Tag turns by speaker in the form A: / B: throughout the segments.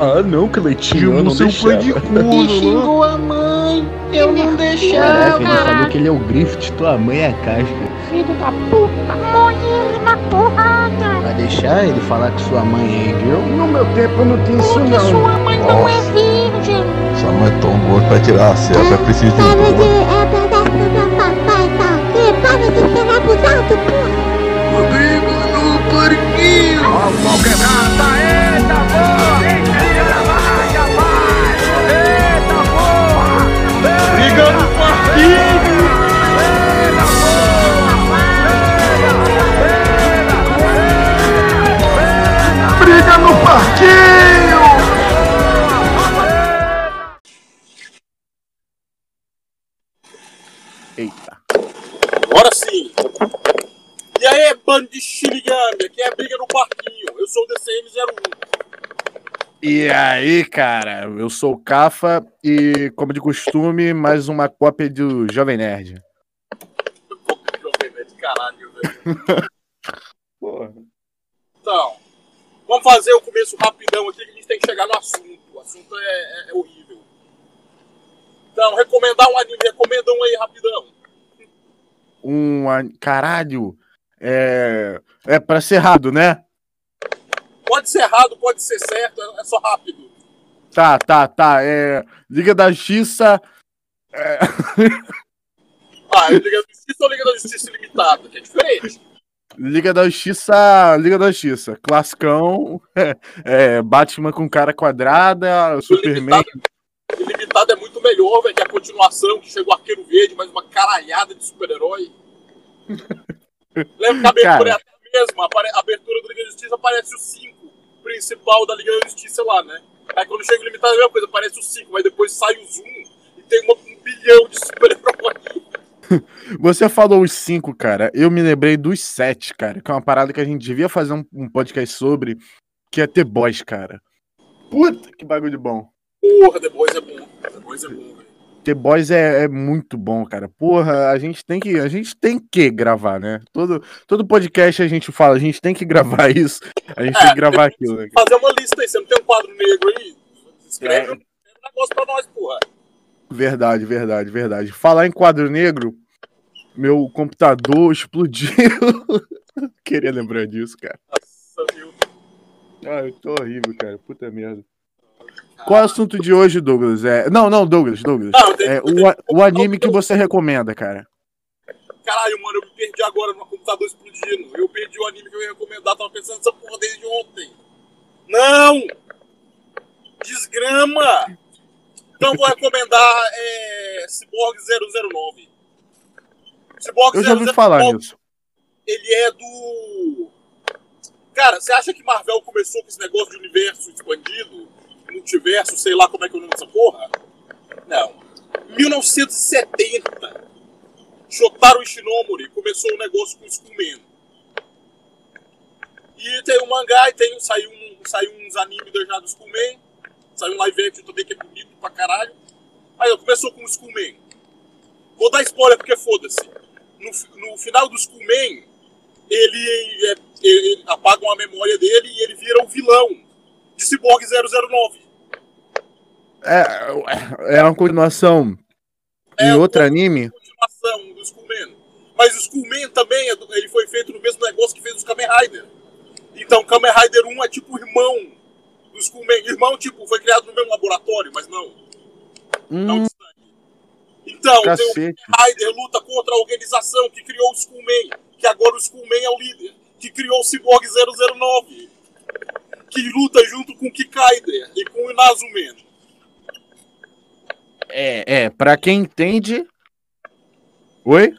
A: Ah, não, Cleitinho, eu não
B: seu pai de corno,
C: E xingou a mãe. Eu não deixava.
A: Caraca, ele falou que ele é o Griffith, tua mãe é a casca.
D: Filho da puta, molhe ele na porrada.
A: Vai deixar ele falar que sua mãe é girl?
B: No meu tempo não tinha isso
D: Porque
B: não.
D: sua mãe não é virgem.
E: Sua mãe é tão gorda pra tirar a selva, é preciso de um
D: Para de... É tá aqui. Para de ser abusado, porra.
B: Rodrigo no porquinho. Ó, o pau quebrado, tá
F: E aí,
A: cara, eu sou o Cafa e, como de costume, mais uma cópia do Jovem Nerd.
F: Jovem Nerd, caralho, velho.
A: Porra.
F: Então, vamos fazer o começo rapidão aqui que a gente tem que chegar no assunto. O assunto é, é- é horrível. Então, recomendar um anime, recomenda um aí rapidão.
A: Um. Caralho! É. É pra ser errado, né?
F: Pode ser errado, pode ser certo, é é só rápido.
A: Tá, tá, tá. É. Liga da Justiça. É...
F: Ah, é Liga da Justiça ou Liga da Justiça Ilimitada? Que é diferente.
A: Liga da Justiça. Liga da Justiça. Classicão. É, Batman com cara quadrada. Superman.
F: Ilimitada é muito melhor, velho, que a continuação, que chega o Arqueiro Verde, mais uma caralhada de super-herói. Lembra que a abertura
A: Cara.
F: é a mesma, a abertura do Liga da Justiça aparece o 5 principal da Liga da Justiça lá, né? Aí quando chega o Ilimitado é a mesma coisa, aparece o 5, mas depois sai o Zoom e tem uma- um bilhão de super-heróis.
A: Você falou os cinco, cara. Eu me lembrei dos sete, cara. Que é uma parada que a gente devia fazer um, um podcast sobre. Que é ter boys, cara. Puta, que bagulho bom.
F: Porra, The Boys é bom. The Boys é bom.
A: The Boys é, é muito bom, cara. Porra, a gente tem que, a gente tem que gravar, né? Todo, todo podcast a gente fala, a gente tem que gravar isso. A gente tem que gravar aquilo, né?
F: Fazer uma lista aí, você não tem um quadro negro aí? Escreve
A: É.
F: um negócio pra nós, porra.
A: Verdade, verdade, verdade. Falar em quadro negro, meu computador explodiu. Queria lembrar disso, cara.
F: Nossa, viu?
A: Ah, eu tô horrível, cara. Puta merda. Qual é o assunto de hoje, Douglas? É... Não, não, Douglas, Douglas.
F: Não, tem-
A: É, o, a- o anime que você recomenda, cara.
F: Caralho, mano, eu me perdi agora no computador explodindo. Eu perdi o anime que eu ia recomendar, tava pensando nessa porra desde ontem. Não! Desgrama! Então vou recomendar é, Cyborg 009. Cyborg
A: Eu já ouvi falar nisso.
F: ele é do. Cara, você acha que Marvel começou com esse negócio de universo expandido? Multiverso, sei lá como é que é o nome dessa porra? Não. 1970. Shotaro Ishinomori começou o negócio com o Skullman. E tem um mangá e tem, saiu, um, saiu uns animes já do Skullman. Saiu um live action também que é bonito pra caralho. Aí começou com o Skullman. Vou dar spoiler porque foda-se. No, no final do Skullman, ele, é, ele apagam a memória dele e ele vira o vilão de Cyborg 009.
A: É, é uma continuação
F: É
A: em outro anime.
F: continuação do Skullman. Mas o Skullman também, é ele foi feito no mesmo negócio que fez os Kamen Rider. Então, Kamen Rider 1 é tipo o irmão do Skullman. Irmão, tipo, foi criado no mesmo laboratório, mas não. Não
A: Hum,
F: de sangue. Então, tem o
A: cacete.
F: Ryder luta contra a organização que criou o Skullman, que agora o Skullman é o líder, que criou o Cyborg 009, que luta junto com o Kikaider e com o Inazuman.
A: É, é, pra quem entende. Oi?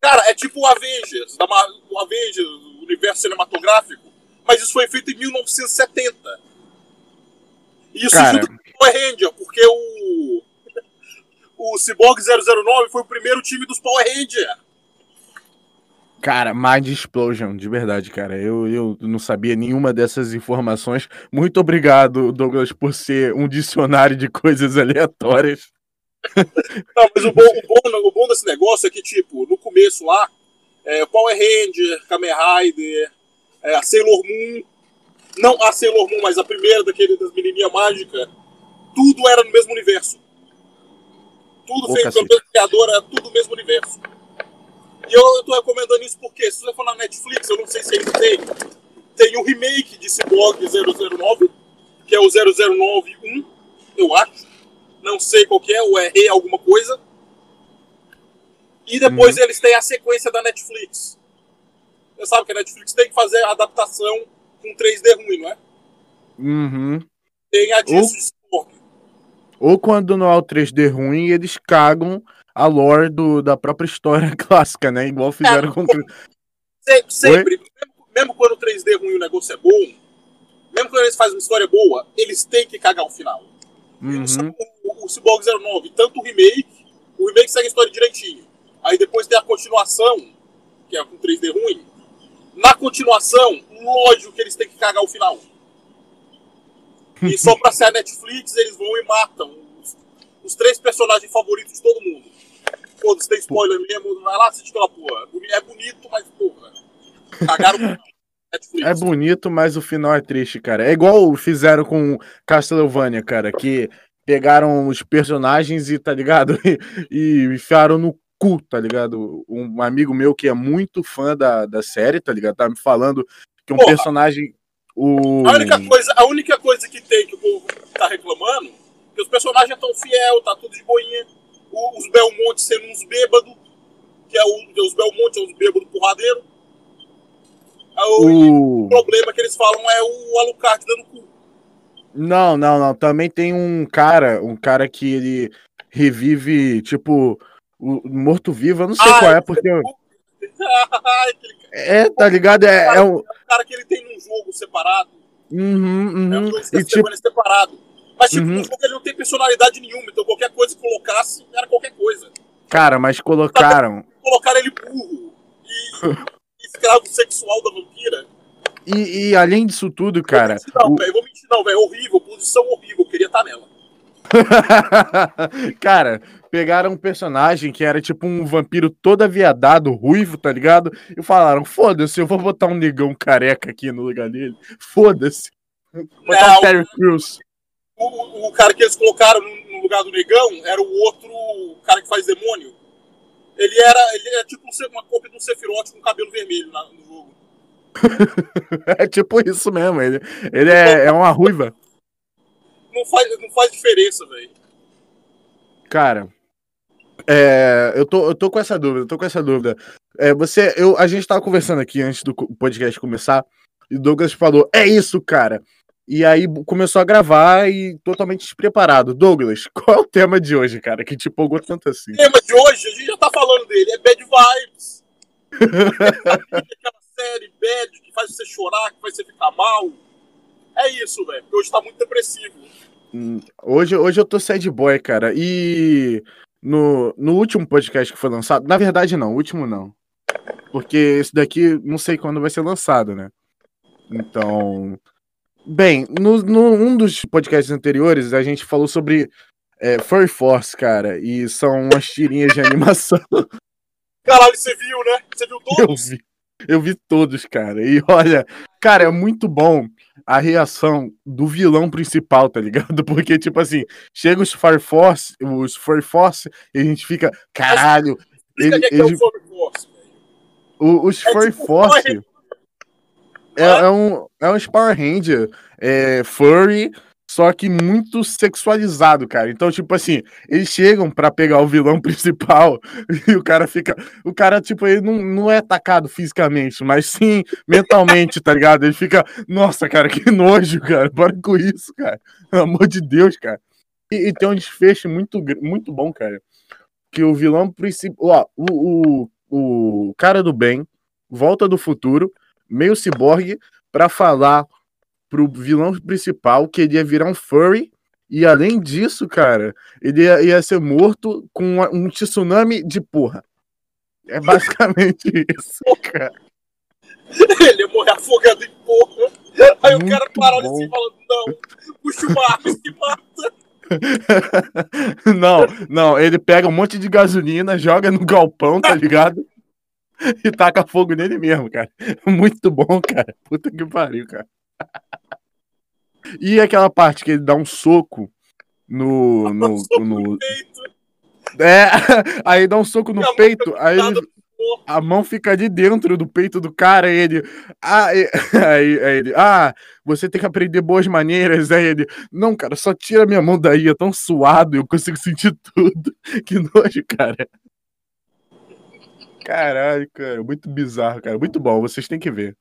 F: Cara, é tipo o Avengers, da Ma- o Avengers, o universo cinematográfico, mas isso foi feito em 1970. E isso
A: Cara.
F: junto com o Power Ranger, porque o o Cyborg 009 foi o primeiro time dos Power Ranger.
A: Cara, Mind Explosion, de verdade, cara. Eu, eu não sabia nenhuma dessas informações. Muito obrigado, Douglas, por ser um dicionário de coisas aleatórias.
F: Não, mas o bom, o bom, o bom desse negócio é que, tipo, no começo lá, é, Power Ranger, Kamen Rider, é, a Sailor Moon, não a Sailor Moon, mas a primeira daquele das menininhas mágicas, tudo era no mesmo universo. Tudo
A: Ô,
F: feito
A: cacete.
F: pelo mesmo criador, era tudo no mesmo universo. E eu, eu tô recomendando isso porque, se você for na Netflix, eu não sei se ainda tem, tem um remake de Cyborg 009, que é o 0091, eu acho. Não sei qual que é, ou é alguma coisa. E depois
A: Uhum.
F: eles têm a sequência da Netflix. Você sabe que a Netflix tem que fazer a adaptação com 3D ruim, não é?
A: Uhum.
F: Tem a disso
A: Ou-
F: de Cyborg.
A: Ou quando não é o 3D ruim, eles cagam a lore do, da própria história clássica, né? Igual fizeram com.
F: Se- Sempre, mesmo, mesmo quando o 3D ruim o negócio é bom, mesmo quando eles fazem uma história boa, eles têm que cagar o final. E o-
A: Uhum.
F: O, o Cyborg 09, tanto o remake, o remake segue a história direitinho. Aí depois tem a continuação, que é com 3D ruim. Na continuação, lógico que eles têm que cagar o final. E só pra ser a Netflix, eles vão e matam os, os três personagens favoritos de todo mundo. Foda-se, tem spoiler mesmo, vai lá assistir aquela porra. Boni- É bonito, mas porra. Cagaram o final. Netflix.
A: É bonito, mas o final é triste, cara. É igual fizeram com Castlevania, cara, que pegaram os personagens e, tá ligado? E, e enfiaram no cu, tá ligado? Um amigo meu que é muito fã da, da série, tá ligado? Tá me falando que um
F: Porra.
A: personagem. O...
F: A única, coisa, a única coisa que tem que o povo tá reclamando que os personagens estão fiel, tá tudo de boinha. Os Belmonte sendo uns bêbados, que é o, que os Belmonte, é uns bêbados porradeiros. Aí O,
A: o...
F: problema que eles falam é o Alucard dando cu.
A: Não, não, não. Também tem um cara, um cara que ele revive, tipo, o morto-vivo. Eu não sei
F: Ah,
A: qual é,
F: ele
A: porque. É, tá ligado? É, é um.
F: o cara que ele tem num jogo separado.
A: Uhum,
F: É um
A: uhum.
F: jogo
A: E tipo,
F: separado. Mas tipo,
A: Uhum.
F: ele não tem personalidade nenhuma, então qualquer coisa que colocasse era qualquer coisa.
A: cara, mas colocaram.
F: Colocaram ele burro e escravo sexual da vampira.
A: E, e além disso tudo, cara.
F: Vou mentir não,
A: o-
F: velho. Vou mentir não, velho. Horrível, posição horrível. Eu queria estar nela.
A: cara, pegaram um personagem que era tipo um vampiro todo aviadado, ruivo, tá ligado? E falaram: foda-se, eu vou botar um negão careca aqui no lugar dele. Foda-se. Botar
F: Não.
A: um Terry Crews.
F: O, o- cara que eles colocaram no, lugar do negão era o outro cara que faz demônio. Ele era, ele é tipo um uma cópia do Sephiroth com cabelo vermelho na- no jogo.
A: É tipo isso mesmo. Ele, ele é, é uma ruiva.
F: Não faz, não faz diferença, velho.
A: Cara, é, eu, tô, eu tô com essa dúvida, eu tô com essa dúvida. É, você, eu, a gente tava conversando aqui antes do podcast começar, e o Douglas falou, é isso, cara. E aí começou a gravar e totalmente despreparado. Douglas, qual é o tema de hoje, cara, que te empolgou tanto assim?
F: O tema de hoje, a gente já tá falando dele, é Bad Vibes. Aquela série bad que faz você chorar, que faz você ficar mal. É isso, velho. Porque hoje tá muito depressivo.
A: Hum, Hoje, hoje eu tô sad boy, cara. E no, no último podcast que foi lançado, na verdade não, o último não. Porque esse daqui não sei quando vai ser lançado, né? Então. Bem, no, no um dos podcasts anteriores a gente falou sobre é, Furry Force, cara. E são umas tirinhas de animação.
F: Caralho, você viu, né? Você viu
A: Eu
F: todos?
A: vi. Eu vi todos, cara. E olha, cara, é muito bom a reação do vilão principal, tá ligado? Porque, tipo assim, chega os Fire Force, os Furry Force, e a gente fica, caralho,
F: Explica
A: ele,
F: é, que é
A: ele-
F: o Furry Force,
A: o- os
F: É
A: Furry
F: tipo
A: Force é, é um, é um Power Ranger é, furry, só que muito sexualizado, cara. Então, tipo assim, eles chegam pra pegar o vilão principal e o cara fica. O cara, tipo, ele não, não é atacado fisicamente, mas sim mentalmente, tá ligado? Ele fica, nossa, cara, que nojo, cara. Para com isso, cara. Pelo amor de Deus, cara. E, e tem um desfecho muito, muito bom, cara. Que o vilão principal. Ó, o, o, o cara do bem volta do futuro, meio ciborgue, pra falar pro vilão principal que ele ia virar um furry. E além disso, cara, ele ia, ia ser morto com uma- um tsunami de porra. É basicamente isso, cara.
F: Ele ia morrer afogado em porra. Aí o cara
A: Muito
F: parou
A: bom.
F: assim falando, não, puxa o mar, se mata.
A: não, não, ele pega um monte de gasolina, joga no galpão, tá ligado? E taca fogo nele mesmo, cara. Muito bom, cara. Puta que pariu, cara. E aquela parte que ele dá um soco no. no,
F: Soco
A: no
F: peito.
A: é, aí dá um soco no peito, aí ele-
F: no
A: a mão fica de dentro do peito do cara, e ele. Ah, e- aí, aí ele. Ah, você tem que aprender boas maneiras. Aí ele. Não, cara, só tira minha mão daí, é tão suado, eu consigo sentir tudo. Que nojo, cara. Caralho, cara, muito bizarro, cara. Muito bom, vocês têm que ver.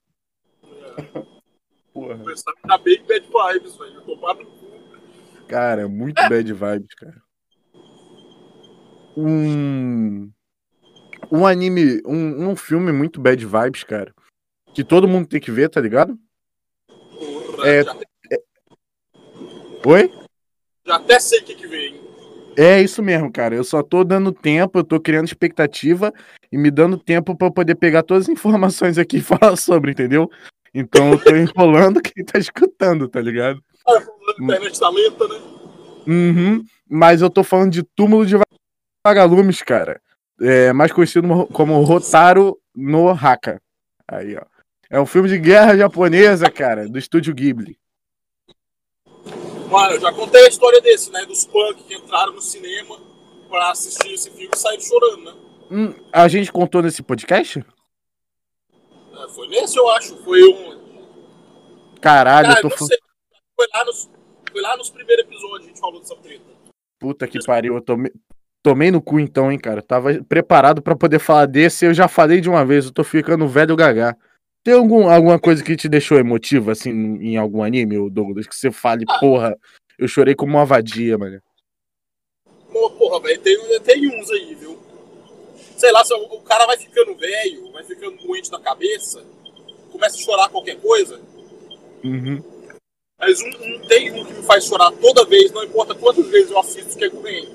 A: Porra.
F: Começar a ficar bem bad vibes, velho. No cu.
A: Cara, muito bad vibes, cara. Um. Um anime. Um, um filme muito bad vibes, cara. Que todo mundo tem que ver, tá ligado?
F: Porra,
A: É.
F: já,
A: Oi?
F: já até sei o que, que vem.
A: É isso mesmo, cara. Eu só tô dando tempo, eu tô criando expectativa e me dando tempo pra eu poder pegar todas as informações aqui e falar sobre, entendeu? Então eu tô enrolando quem tá escutando, tá ligado?
F: Ah, a internet tá lenta, né?
A: Uhum. Mas eu tô falando de Túmulo de Vagalumes, cara. É, mais conhecido como Rotaro no Haka. Aí, ó. É um filme de guerra japonesa, cara, do estúdio Ghibli.
F: Mano, eu já contei a história desse, né? Dos punk que entraram no cinema pra assistir esse filme e saíram chorando, né?
A: Hum, a gente contou nesse podcast?
F: É, foi nesse, eu acho. Foi um.
A: Caralho,
F: Cara,
A: eu tô falando.
F: Foi lá, nos, foi lá nos primeiros episódios a gente falou dessa treta.
A: Puta que pariu, eu tomei, tomei no cu então, hein, cara. Tava preparado pra poder falar desse, eu já falei de uma vez, eu tô ficando velho gagá. Tem algum, alguma coisa que te deixou emotiva, assim, em algum anime, Douglas, que você fale, porra, eu chorei como uma vadia, mano.
F: Porra, velho, tem, tem uns aí, viu? Sei lá, se o, o cara vai ficando velho, vai ficando doente da cabeça, começa a chorar qualquer coisa.
A: Uhum.
F: Mas um, um- tem um que me faz chorar toda vez, não importa quantas vezes eu assisto, que é Gurren.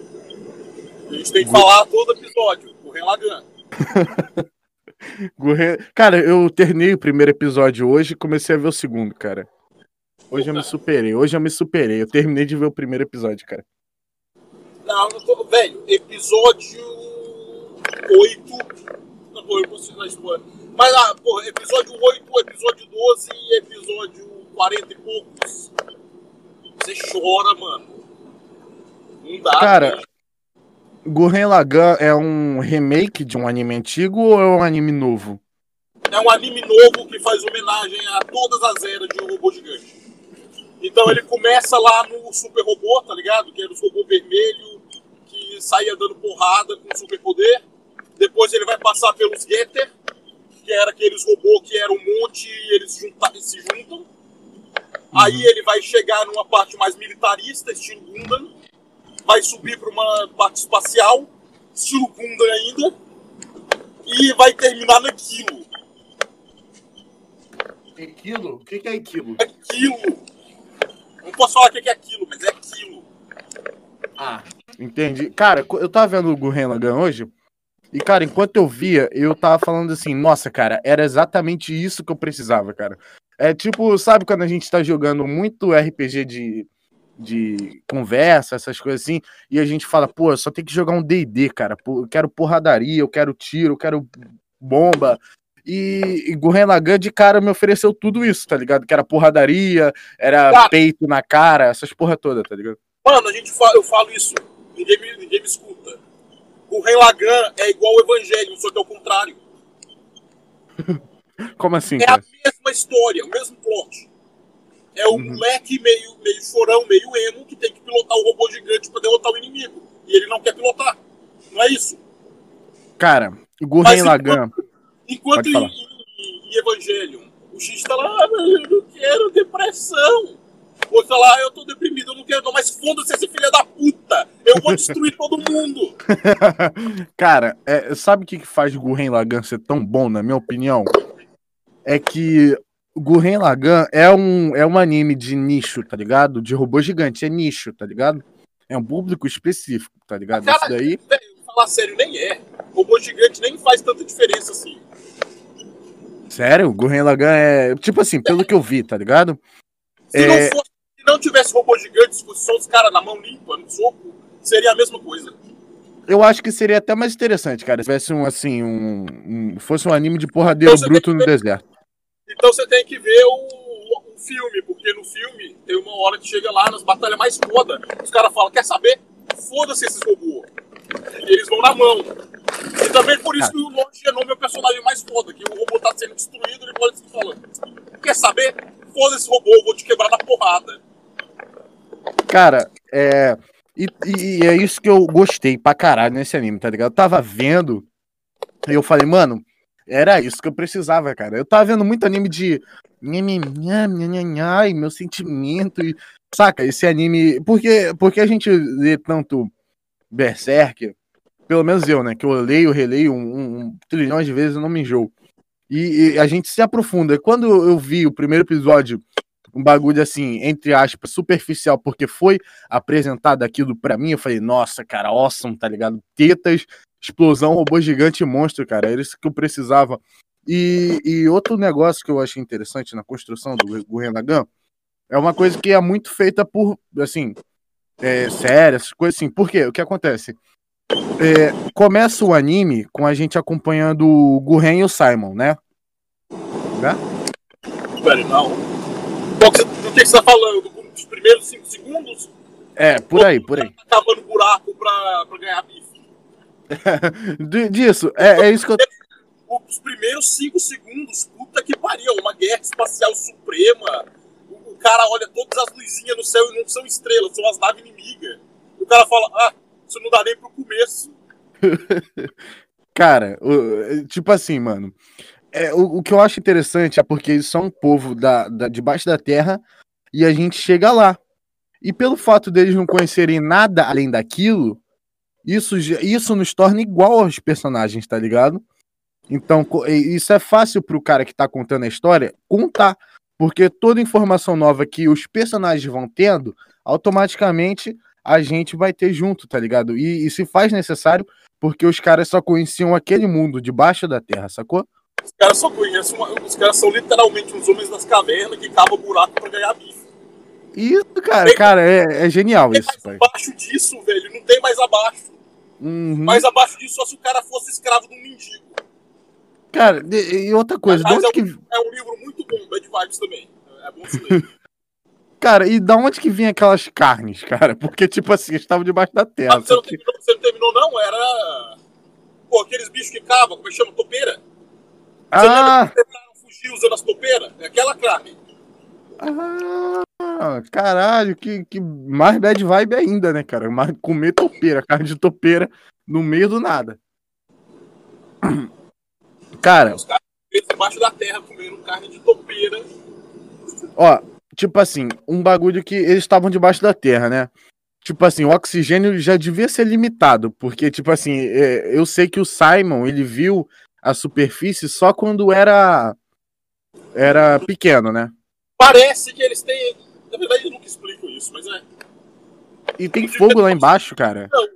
F: A gente tem que falar todo episódio, Gurren Lagann.
A: Gurren- Cara, eu terminei o primeiro episódio hoje e comecei a ver o segundo, cara. Hoje eu me superei, hoje eu me superei. Eu terminei de ver o primeiro episódio, cara.
F: Não, eu tô, velho, episódio 8. Não, eu. Mas, ah, porra, episódio 8, episódio 12 e episódio 40 e poucos. Você chora, mano. Não dá.
A: Cara,
F: velho.
A: Gurren Lagann é um remake de um anime antigo ou é um anime novo?
F: É um anime novo que faz homenagem a todas as eras de um robô gigante. Então ele começa lá no super robô, tá ligado? Que era o robô vermelho que saía dando porrada com super poder. Depois ele vai passar pelos Getter, que era aqueles robôs que eram um monte e eles junta- se juntam. Aí ele vai chegar numa parte mais militarista, estilo Gundam. Vai subir para uma parte espacial, estilo Gundam ainda. E vai terminar naquilo.
A: Aquilo? O que, que é aquilo?
F: aquilo. Não posso falar o que é aquilo, mas é aquilo.
A: Ah, entendi. Cara, eu tava vendo o Gurren Lagann hoje. E, cara, enquanto eu via, eu tava falando assim, nossa, cara, era exatamente isso que eu precisava, cara. É tipo, sabe quando a gente tá jogando muito RPG de, de conversa, essas coisas assim, e a gente fala, pô, só tem que jogar um DD, cara. Eu quero porradaria, eu quero tiro, eu quero bomba. E, e Gurren Lagann de cara me ofereceu tudo isso, tá ligado? Que era porradaria, era
F: Cara.
A: peito na cara, essas porra toda, tá ligado?
F: Mano, a gente fala, eu falo isso, ninguém me, ninguém me escuta. O Rei Lagan é igual o Evangelho, só que é o contrário.
A: Como assim,
F: É a
A: cara?
F: mesma história, o mesmo plot. É um
A: Uhum.
F: moleque meio, meio chorão, meio emo, que tem que pilotar o robô gigante pra derrotar o inimigo. E ele não quer pilotar. Não é isso?
A: Cara, o Gurren
F: Mas
A: Lagann.
F: Enquanto
A: Pode
F: em, em, em Evangelion, o X tá lá, ah, eu não quero depressão. O outro tá lá, eu tô deprimido, eu não quero não, mas foda-se esse filho da puta. Eu vou destruir todo mundo.
A: Cara, é, sabe o que, que faz Gurren Lagann ser tão bom, na minha opinião? É que o Gurren Lagann é um, é um anime de nicho, tá ligado? De robô gigante, é nicho, tá ligado? É um público específico, tá ligado? Isso
F: Cara,
A: daí.
F: velho, falar sério, nem é. Robô gigante nem faz tanta diferença assim.
A: Sério, Gurren Lagann é. Tipo assim, pelo que eu vi, tá ligado?
F: Se
A: É.
F: não fosse, se não tivesse robô gigante, fosse só os caras na mão limpa, no soco, seria a mesma coisa.
A: Eu acho que seria até mais interessante, cara, se tivesse um, assim, um. um- fosse um anime de porradeiro
F: Então
A: bruto no
F: ver-
A: deserto.
F: Então você tem que ver o, o filme, porque Porque no filme tem uma hora que chega lá nas batalhas mais foda, os caras falam, quer saber? Foda-se esses robôs. E eles vão na mão. E também por isso que o Lord Genome é o personagem mais foda, que o robô tá sendo destruído, ele pode se falando. Quer saber? Foda esse robô, eu vou te quebrar na porrada.
A: Cara, é. E, e é isso que eu gostei pra caralho nesse anime, tá ligado? Eu tava vendo e eu falei, mano, era isso que eu precisava, cara. Eu tava vendo muito anime de. Ai, meu sentimento. E, saca, esse anime. Porque, porque a gente lê tanto Berserk, pelo menos eu, né? Que eu leio, releio um, um trilhão de vezes, eu não me enjoo. E, e, a gente se aprofunda. Quando eu vi o primeiro episódio, um bagulho assim, entre aspas, superficial, porque foi apresentado aquilo para mim, eu falei, nossa, cara, awesome, tá ligado? Tetas, explosão, robô gigante e monstro, cara. Era isso que eu precisava. E, e outro negócio que eu achei interessante na construção do Gurren Lagann é uma coisa que é muito feita por, assim, é, coisas assim. Por quê? O que acontece? É, começa o anime com a gente acompanhando o Gurren e o Simon, né? Né?
F: Velho, não. Que do que você tá falando? Dos primeiros 5 segundos?
A: É, por aí, por aí.
F: Tá cavando buraco pra, pra ganhar bife.
A: Disso, é, é isso que eu.
F: Os primeiros 5 segundos, puta que pariu, uma guerra espacial suprema. O, o cara olha todas as luzinhas no céu e não são estrelas, são as naves inimigas. O cara fala, ah, isso não dá nem pro começo.
A: Cara, tipo assim, mano. É, o, o que eu acho interessante é porque eles são um povo da, da, debaixo da terra e a gente chega lá. E pelo fato deles não conhecerem nada além daquilo, isso, isso nos torna igual aos personagens, tá ligado? Então, isso é fácil pro cara que tá contando a história contar. Porque toda informação nova que os personagens vão tendo, automaticamente a gente vai ter junto, tá ligado? E, e se faz necessário porque os caras só conheciam aquele mundo debaixo da terra, sacou?
F: Os caras só conhecem, uma- os caras são literalmente os homens das cavernas que cavam buraco pra ganhar bife.
A: Isso, cara, cara, é, é genial
F: Tem
A: isso,
F: mais
A: pai.
F: abaixo disso, velho, não tem mais abaixo.
A: Uhum.
F: Mais abaixo disso só se o cara fosse escravo de um mendigo.
A: Cara, e outra coisa, de onde
F: é,
A: que,
F: um, é um livro muito bom, Bad Vibes também. É bom se ler.
A: cara, e da onde que vinha aquelas carnes, cara? Porque, tipo assim, estavam debaixo da terra.
F: Ah, você, não
A: que-
F: terminou, você não terminou, não? Era. Pô, aqueles bichos que cavam, como é que chama? Topeira. Você
A: Ah,
F: lembra que tentaram fugir usando as topeiras? É aquela carne.
A: ah, caralho, que, que mais bad vibe ainda, né, cara? Mais comer topeira, carne de topeira no meio do nada. Cara,
F: Os caras debaixo da terra comendo carne de topeira.
A: Ó, tipo assim, um bagulho que eles estavam debaixo da terra, né? Tipo assim, o oxigênio já devia ser limitado, porque, tipo assim, é, eu sei que o Simon, ele viu a superfície só quando era era pequeno, né?
F: Parece que eles têm. Na verdade, eu nunca explico isso, mas é.
A: E tem fogo lá embaixo, cara.
F: Não.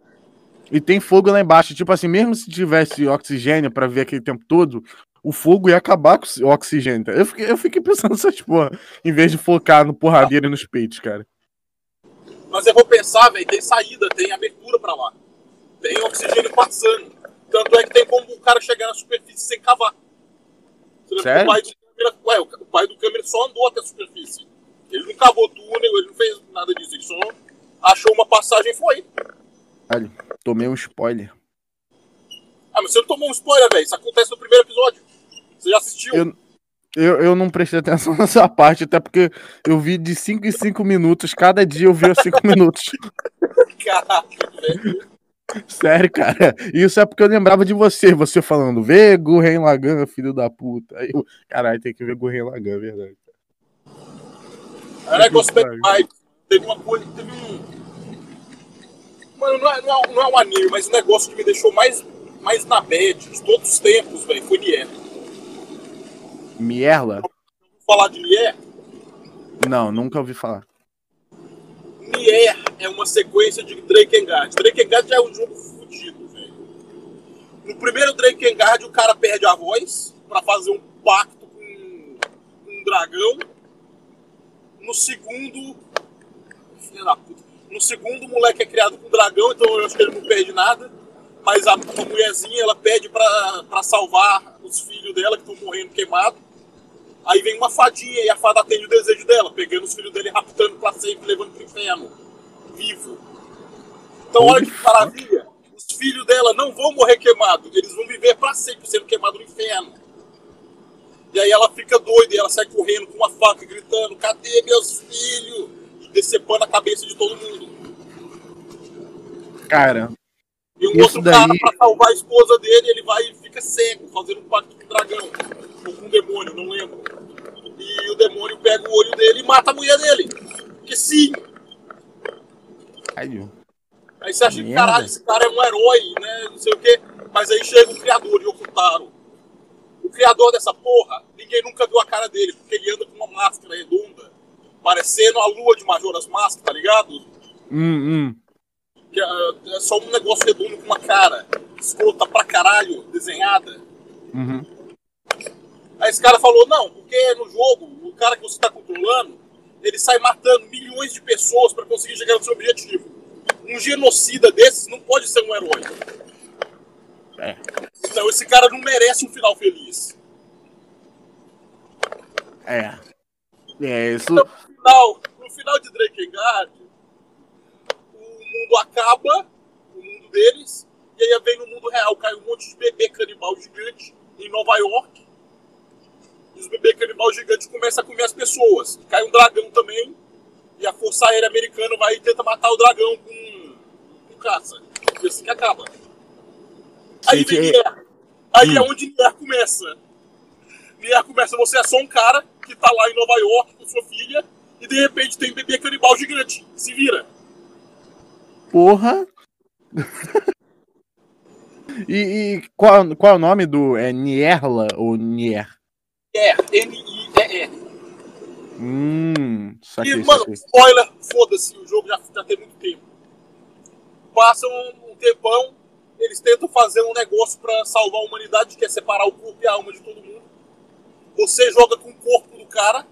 A: E tem fogo lá embaixo. Tipo assim, mesmo se tivesse oxigênio pra ver aquele tempo todo, o fogo ia acabar com o oxigênio. tá? Eu fiquei, eu fiquei pensando nessas porra, em vez de focar no porradeiro e nos peitos, cara.
F: Mas eu vou pensar, velho, tem saída, tem abertura pra lá. Tem oxigênio passando. Tanto é que tem como o cara chegar na superfície sem cavar.
A: Sério?
F: O pai, do câmera, ué, o pai do câmera só andou até a superfície. Ele não cavou túnel, ele não fez nada disso. Ele só achou uma passagem e foi.
A: Olha, tomei um spoiler.
F: Ah, mas você não tomou um spoiler, velho. Isso acontece no primeiro episódio. Você já assistiu?
A: Eu- Eu, eu não prestei atenção nessa parte, até porque eu vi de 5 em 5 minutos, cada dia eu via 5 minutos.
F: Caraca, velho.
A: Sério, cara. Isso é porque eu lembrava de você, você falando, vê Gurren Lagann, filho da puta. Aí eu, caralho, tem que ver Gurren Lagann, é verdade.
F: Negócio bem
A: Pariu.
F: vibe. Teve uma coisa. Teve um. Mano, não é, não, é, não é um anime, mas um negócio que me deixou mais, mais na bad de todos os tempos, velho, foi Nier.
A: Mierla?
F: Falar de Nier.
A: Não, nunca ouvi falar.
F: Nier é uma sequência de Drakengard. Drakengard já é um jogo fudido, velho. No primeiro Drakengard, o cara perde a voz pra fazer um pacto com um dragão. No segundo. Filha da puta. No segundo, o moleque é criado com dragão, então eu acho que ele não perde nada. Mas a, a mulherzinha, ela pede pra salvar os filhos dela que estão morrendo queimados. Aí vem uma fadinha e a fada atende o desejo dela, pegando os filhos dele, raptando pra sempre, levando pro inferno. Vivo. Então olha que maravilha. Os filhos dela não vão morrer queimados, eles vão viver pra sempre sendo queimados no inferno. E aí ela fica doida e ela sai correndo com uma faca, gritando: Cadê meus filhos? E decepando a cabeça de todo mundo.
A: Cara,
F: E um outro
A: daí-
F: cara, pra salvar a esposa dele, ele vai e fica cego, fazendo um pacto com o dragão. Com o demônio, não lembro. E o demônio pega o olho dele e mata a mulher dele. Porque sim. Aí você acha que, caralho, esse cara é um herói, né? Não sei o quê. Mas aí chega o criador de Okutaro. O criador dessa porra, ninguém nunca viu a cara dele, porque ele anda com uma máscara redonda, parecendo a lua de Majora's Mask, tá ligado?
A: hum, hum.
F: Que é, é só um negócio redondo com uma cara escrota pra caralho, desenhada.
A: Uhum.
F: Aí esse cara falou, não, porque no jogo, o cara que você tá controlando, ele sai matando milhões de pessoas pra conseguir chegar no seu objetivo. Um genocida desses não pode ser um herói.
A: É.
F: Então esse cara não merece um final feliz.
A: É. É, isso.
F: No final, no final de Drakengard, o mundo acaba, o mundo deles, e aí vem no mundo real, cai um monte de bebê canibal gigante em Nova York. E os bebês canibal gigantes começam a comer as pessoas. Cai um dragão também, e a Força Aérea Americana vai e tenta matar o dragão com, com caça. E assim que acaba. Aí vem
A: é-
F: Nier. Aí é
A: Hum.
F: onde Nier começa. Nier começa, você é só um cara que tá lá em Nova York com sua filha, e de repente tem um bebê canibal gigante. Se vira.
A: Porra! e e qual, qual é o nome do. É Nierla ou Nier?
F: É, N-I-E-R.
A: Hum, saquei,
F: E, mano,
A: saquei.
F: spoiler, foda-se, o jogo já, já tem muito tempo. Passa um, um tempão, eles tentam fazer um negócio pra salvar a humanidade, que é separar o corpo e a alma de todo mundo. Você joga com o corpo do cara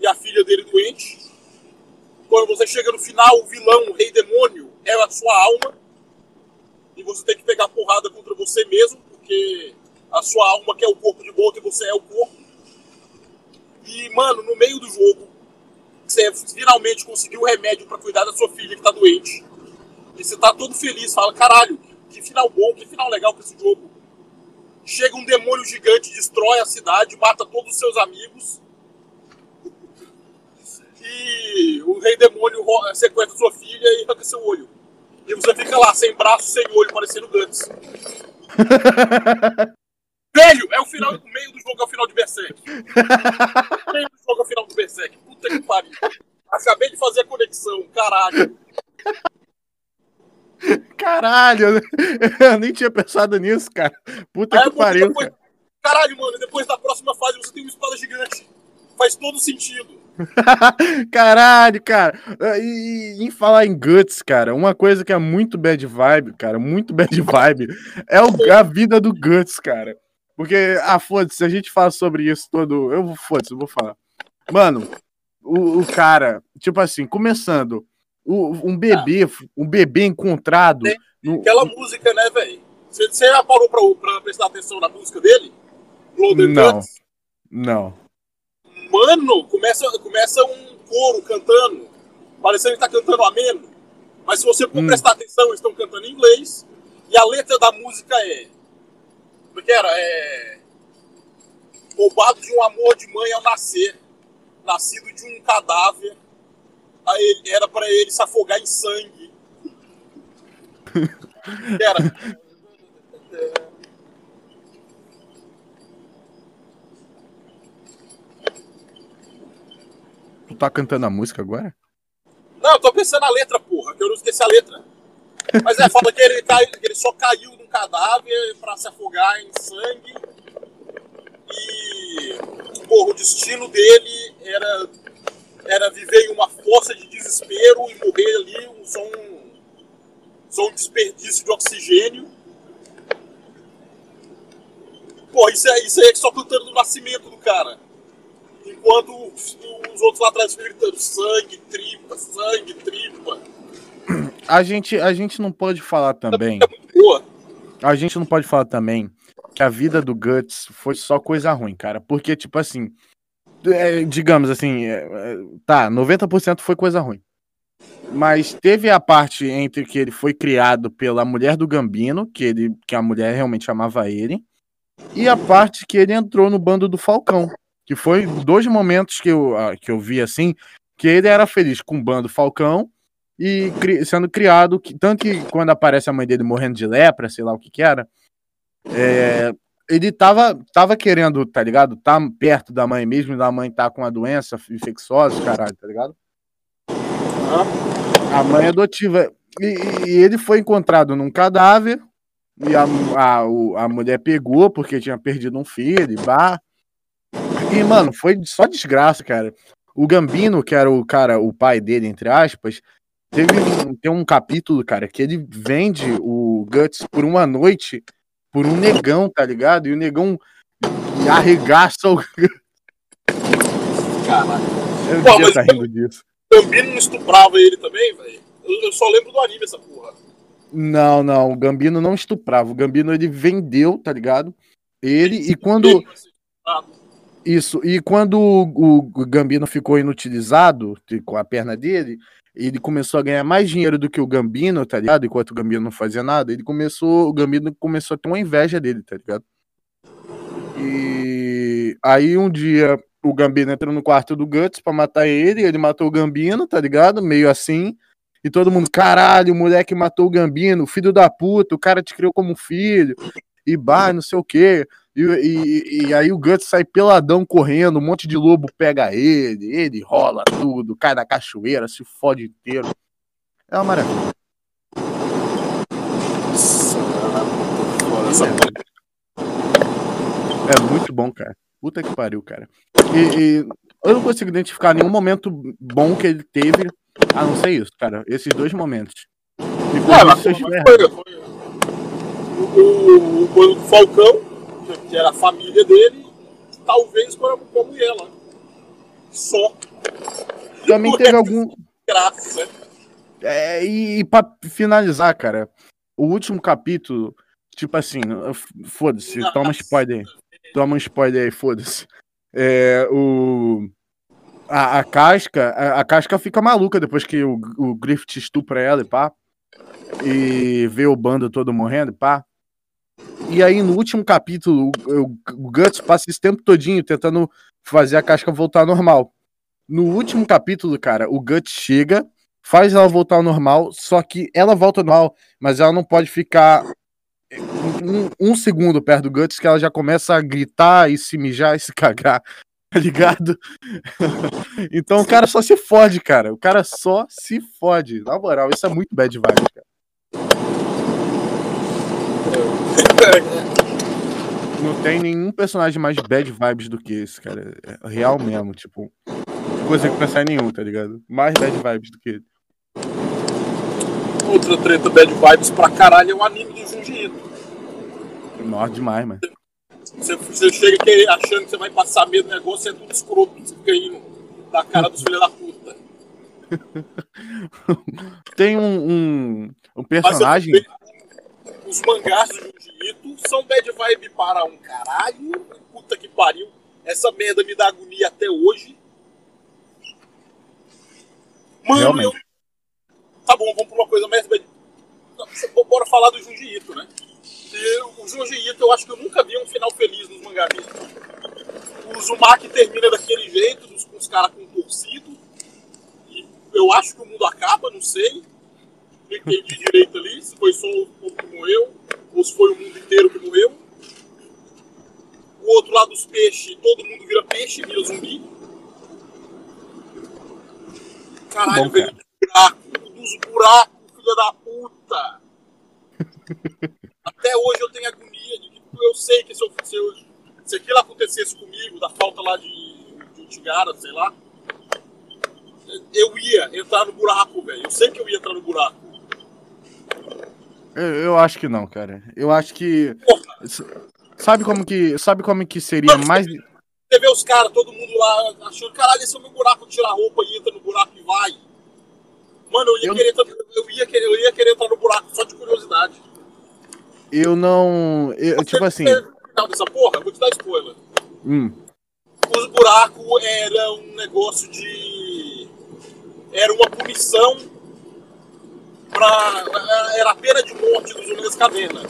F: e a filha dele doente. Quando você chega no final, o vilão, o rei demônio, é a sua alma. E você tem que pegar porrada contra você mesmo, porque a sua alma quer o corpo de volta e você é o corpo. E, mano, no meio do jogo, você finalmente conseguiu o remédio pra cuidar da sua filha que tá doente. E você tá todo feliz, fala, caralho, que final bom, que final legal com esse jogo. Chega um demônio gigante, destrói a cidade, mata todos os seus amigos. E o rei demônio sequestra sua filha e arranca seu olho. E você fica lá, sem braço, sem olho, parecendo Guts. Velho, é o final, o meio do jogo é o final de Berserk. O meio do jogo é o final do Berserk. Puta que pariu. Acabei de fazer a conexão, caralho.
A: Caralho, eu nem tinha pensado nisso, cara. Puta
F: Aí,
A: que pariu,
F: depois-
A: cara.
F: Caralho, mano, depois da próxima fase você tem uma espada gigante. Faz todo sentido.
A: Caralho, cara. E, e em falar em Guts, cara, uma coisa que é muito bad vibe, cara, muito bad vibe, é o- a vida do Guts, cara. Porque, ah, foda-se, se a gente fala sobre isso todo. Eu foda-se, eu vou falar. Mano, o, o cara, tipo assim, começando, o- um bebê, um bebê encontrado.
F: Tem
A: no-
F: Aquela música, né, velho? Você, você já parou pra, pra prestar atenção na música dele? Blood
A: Não.
F: Guts?
A: Não.
F: Mano, começa, começa um coro cantando, parecendo que tá cantando ameno. Mas se você for
A: Hum.
F: prestar atenção, eles estão cantando em inglês. E a letra da música é. Como é que era? É. Roubado de um amor de mãe ao nascer. Nascido de um cadáver. Ele- era pra ele se afogar em sangue. Era.
A: Tu tá cantando a música agora?
F: Não, eu tô pensando na letra, porra, que eu não esqueci a letra. Mas é, fala que ele, que ele só caiu num cadáver pra se afogar em sangue. E, porra, o destino dele era, era viver em uma fossa de desespero e morrer ali, um, só, um, só um desperdício de oxigênio. Porra, isso, é, isso aí é só cantando do nascimento do cara. Enquanto os, os outros lá atrás ficam gritando sangue, tripa, sangue, tripa.
A: A gente, a gente não pode falar também. A gente não pode falar também que a vida do Guts foi só coisa ruim, cara. Porque, tipo assim, é, digamos assim, é, é, tá, 90% foi coisa ruim. Mas teve a parte entre que ele foi criado pela mulher do Gambino, que, ele, que a mulher realmente amava ele, e a parte que ele entrou no bando do Falcão. Que foi dois momentos que eu, ah, que eu vi assim, que ele era feliz com o bando Falcão e cri, sendo criado, que, tanto que quando aparece a mãe dele morrendo de lepra, sei lá o que que era, é, ele tava, tava querendo, tá ligado? Tá perto da mãe mesmo, da mãe tá com a doença infecciosa, caralho, tá ligado? A mãe adotiva. E, e ele foi encontrado num cadáver, e a, a, a mulher pegou porque tinha perdido um filho, e bah. E, mano, foi só desgraça, cara. O Gambino, que era o cara, o pai dele, entre aspas, teve um, tem um capítulo, cara, que ele vende o Guts por uma noite por um negão, tá ligado? E o negão arregaça o.
F: Caralho.
A: Eu não
F: Pô, mas-
A: estar rindo disso.
F: Gambino não estuprava ele também, velho? Eu, eu só lembro do anime essa porra.
A: Não, não, o Gambino não estuprava. O Gambino ele vendeu, tá ligado? Ele e quando
F: Ele ser estuprado.
A: isso, e quando o, o Gambino ficou inutilizado de- com a perna dele, ele começou a ganhar mais dinheiro do que o Gambino, tá ligado? Enquanto o Gambino não fazia nada, ele começou, o Gambino começou a ter uma inveja dele, tá ligado? E aí um dia o Gambino entrou no quarto do Guts pra matar ele, ele matou o Gambino, tá ligado? Meio assim. E todo mundo, caralho, o moleque matou o Gambino, filho da puta, o cara te criou como filho. E bah, não sei o quê. E, e- e aí o Guts sai peladão correndo, um monte de lobo pega ele, ele rola tudo, cai na cachoeira, se fode inteiro. É uma maravilha.
F: Porra.
A: É muito bom, cara. Puta que pariu, cara. E, e eu não consigo identificar nenhum momento bom que ele teve, a não ser isso, cara. Esses dois momentos. E por isso errado.
F: foi, foi. O, o, o bando Falcão, que era a família dele, talvez com a, com a mulher lá. Só.
A: Também teve algum.
F: Graças, né?
A: É, e, e pra finalizar, cara, o último capítulo, tipo assim, foda-se, toma um spoiler aí. Toma um spoiler aí, foda-se. É, o. A, a casca, a, a casca fica maluca depois que o, o Griffith estupra ela e pá. E vê o bando todo morrendo e pá. E aí, no último capítulo, o, Guts passa esse tempo todinho tentando fazer a casca voltar ao normal. No último capítulo, cara, o Guts chega, faz ela voltar ao normal, só que ela volta ao normal, mas ela não pode ficar um, um segundo perto do Guts que ela já começa a gritar e se mijar e se cagar, tá ligado? então o cara só se fode, cara. O cara só se fode. Na moral, isso é muito bad vibes, cara. Não tem nenhum personagem mais bad vibes do que esse, cara. É real mesmo, tipo. Não consigo pensar em nenhum, tá ligado? Mais bad vibes do que ele.
F: Outra treta bad vibes pra caralho é o anime do Ito.
A: Nossa, demais, mano.
F: Você, você chega aqui achando que você vai passar medo do negócio, é tudo escroto, você fica indo da cara dos filhos da puta.
A: Tem um, um, um
F: Mas
A: personagem.
F: eu- os mangás do Junji Ito são bad vibe para um caralho. Puta que pariu. Essa merda me dá agonia até hoje. Mano, eu. Tá bom, vamos pra uma coisa mais. bad- Bora falar do Junji Ito, né? O Junji Ito, eu acho que eu nunca vi um final feliz nos mangás dele. O Uzumaki termina daquele jeito, com os caras com torcido. E eu acho que o mundo acaba, não sei. Não entendi direito ali, se foi só o povo que morreu, ou se foi o mundo inteiro que morreu. O outro lado dos peixes, todo mundo vira peixe, vira zumbi. Caralho,
A: Bom,
F: velho, buraco, dos buracos, filha da puta. Até hoje eu tenho agonia de que eu sei que se, eu, se, eu, se aquilo acontecesse comigo, da falta lá de, de Utigara, sei lá, eu ia entrar no buraco, velho. Eu sei que eu ia entrar no buraco.
A: Eu, eu acho que não, cara. Eu acho que. Sabe como que. Sabe como que seria mais.
F: você vê os caras, todo mundo lá achando, caralho, esse é o meu buraco, tira a roupa e entra no buraco e vai. Mano, eu ia,
A: Eu-
F: Querer, entrar- eu, ia querer, eu ia querer entrar no buraco só de curiosidade.
A: Eu não. eu- tipo assim.
F: dessa porra? Eu vou te dar spoiler.
A: Hum.
F: Os buracos era um negócio de. Era uma punição Era a pena de morte dos homens das cavernas.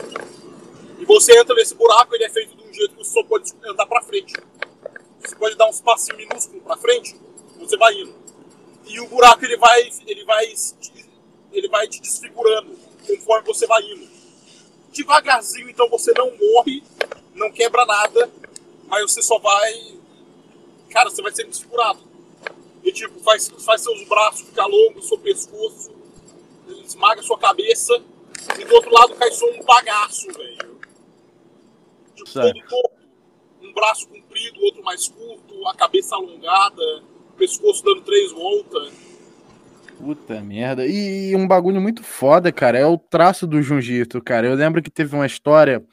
F: E você entra nesse buraco, ele é feito de um jeito que você só pode andar pra frente. Você pode dar uns passinhos minúsculos pra frente, você vai indo. E o buraco ele vai, ele vai, ele vai te desfigurando conforme você vai indo. Devagarzinho, então você não morre, não quebra nada, mas você só vai. Cara, você vai ser desfigurado. E tipo, faz, faz seus braços ficar longos, seu pescoço, esmaga sua cabeça, e do outro lado cai só um bagaço, velho. Tipo,
A: Certo.
F: todo torto. Um braço comprido, outro mais curto, a cabeça alongada, o pescoço dando três voltas.
A: Puta merda. E um bagulho muito foda, cara, é o traço do Junjito, cara. Eu lembro que teve uma história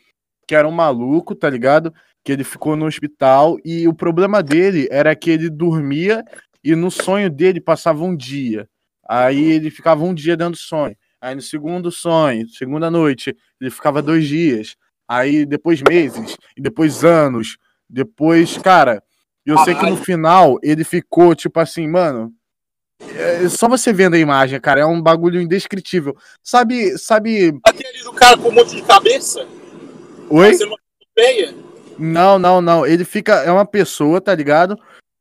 A: que era um maluco, tá ligado? Que ele ficou no hospital e o problema dele era que ele dormia e no sonho dele passava um dia. Aí ele ficava um dia dentro do sonho. Aí no segundo sonho, segunda noite, ele ficava dois dias. Aí depois meses, e depois anos. Depois, cara, eu sei que no final ele ficou tipo assim, mano. é só você vendo a imagem, cara, é um bagulho indescritível. Sabe, sabe.
F: Aquele do cara com um monte de cabeça,
A: Oi? Não, não, não. Ele fica. É uma pessoa, tá ligado?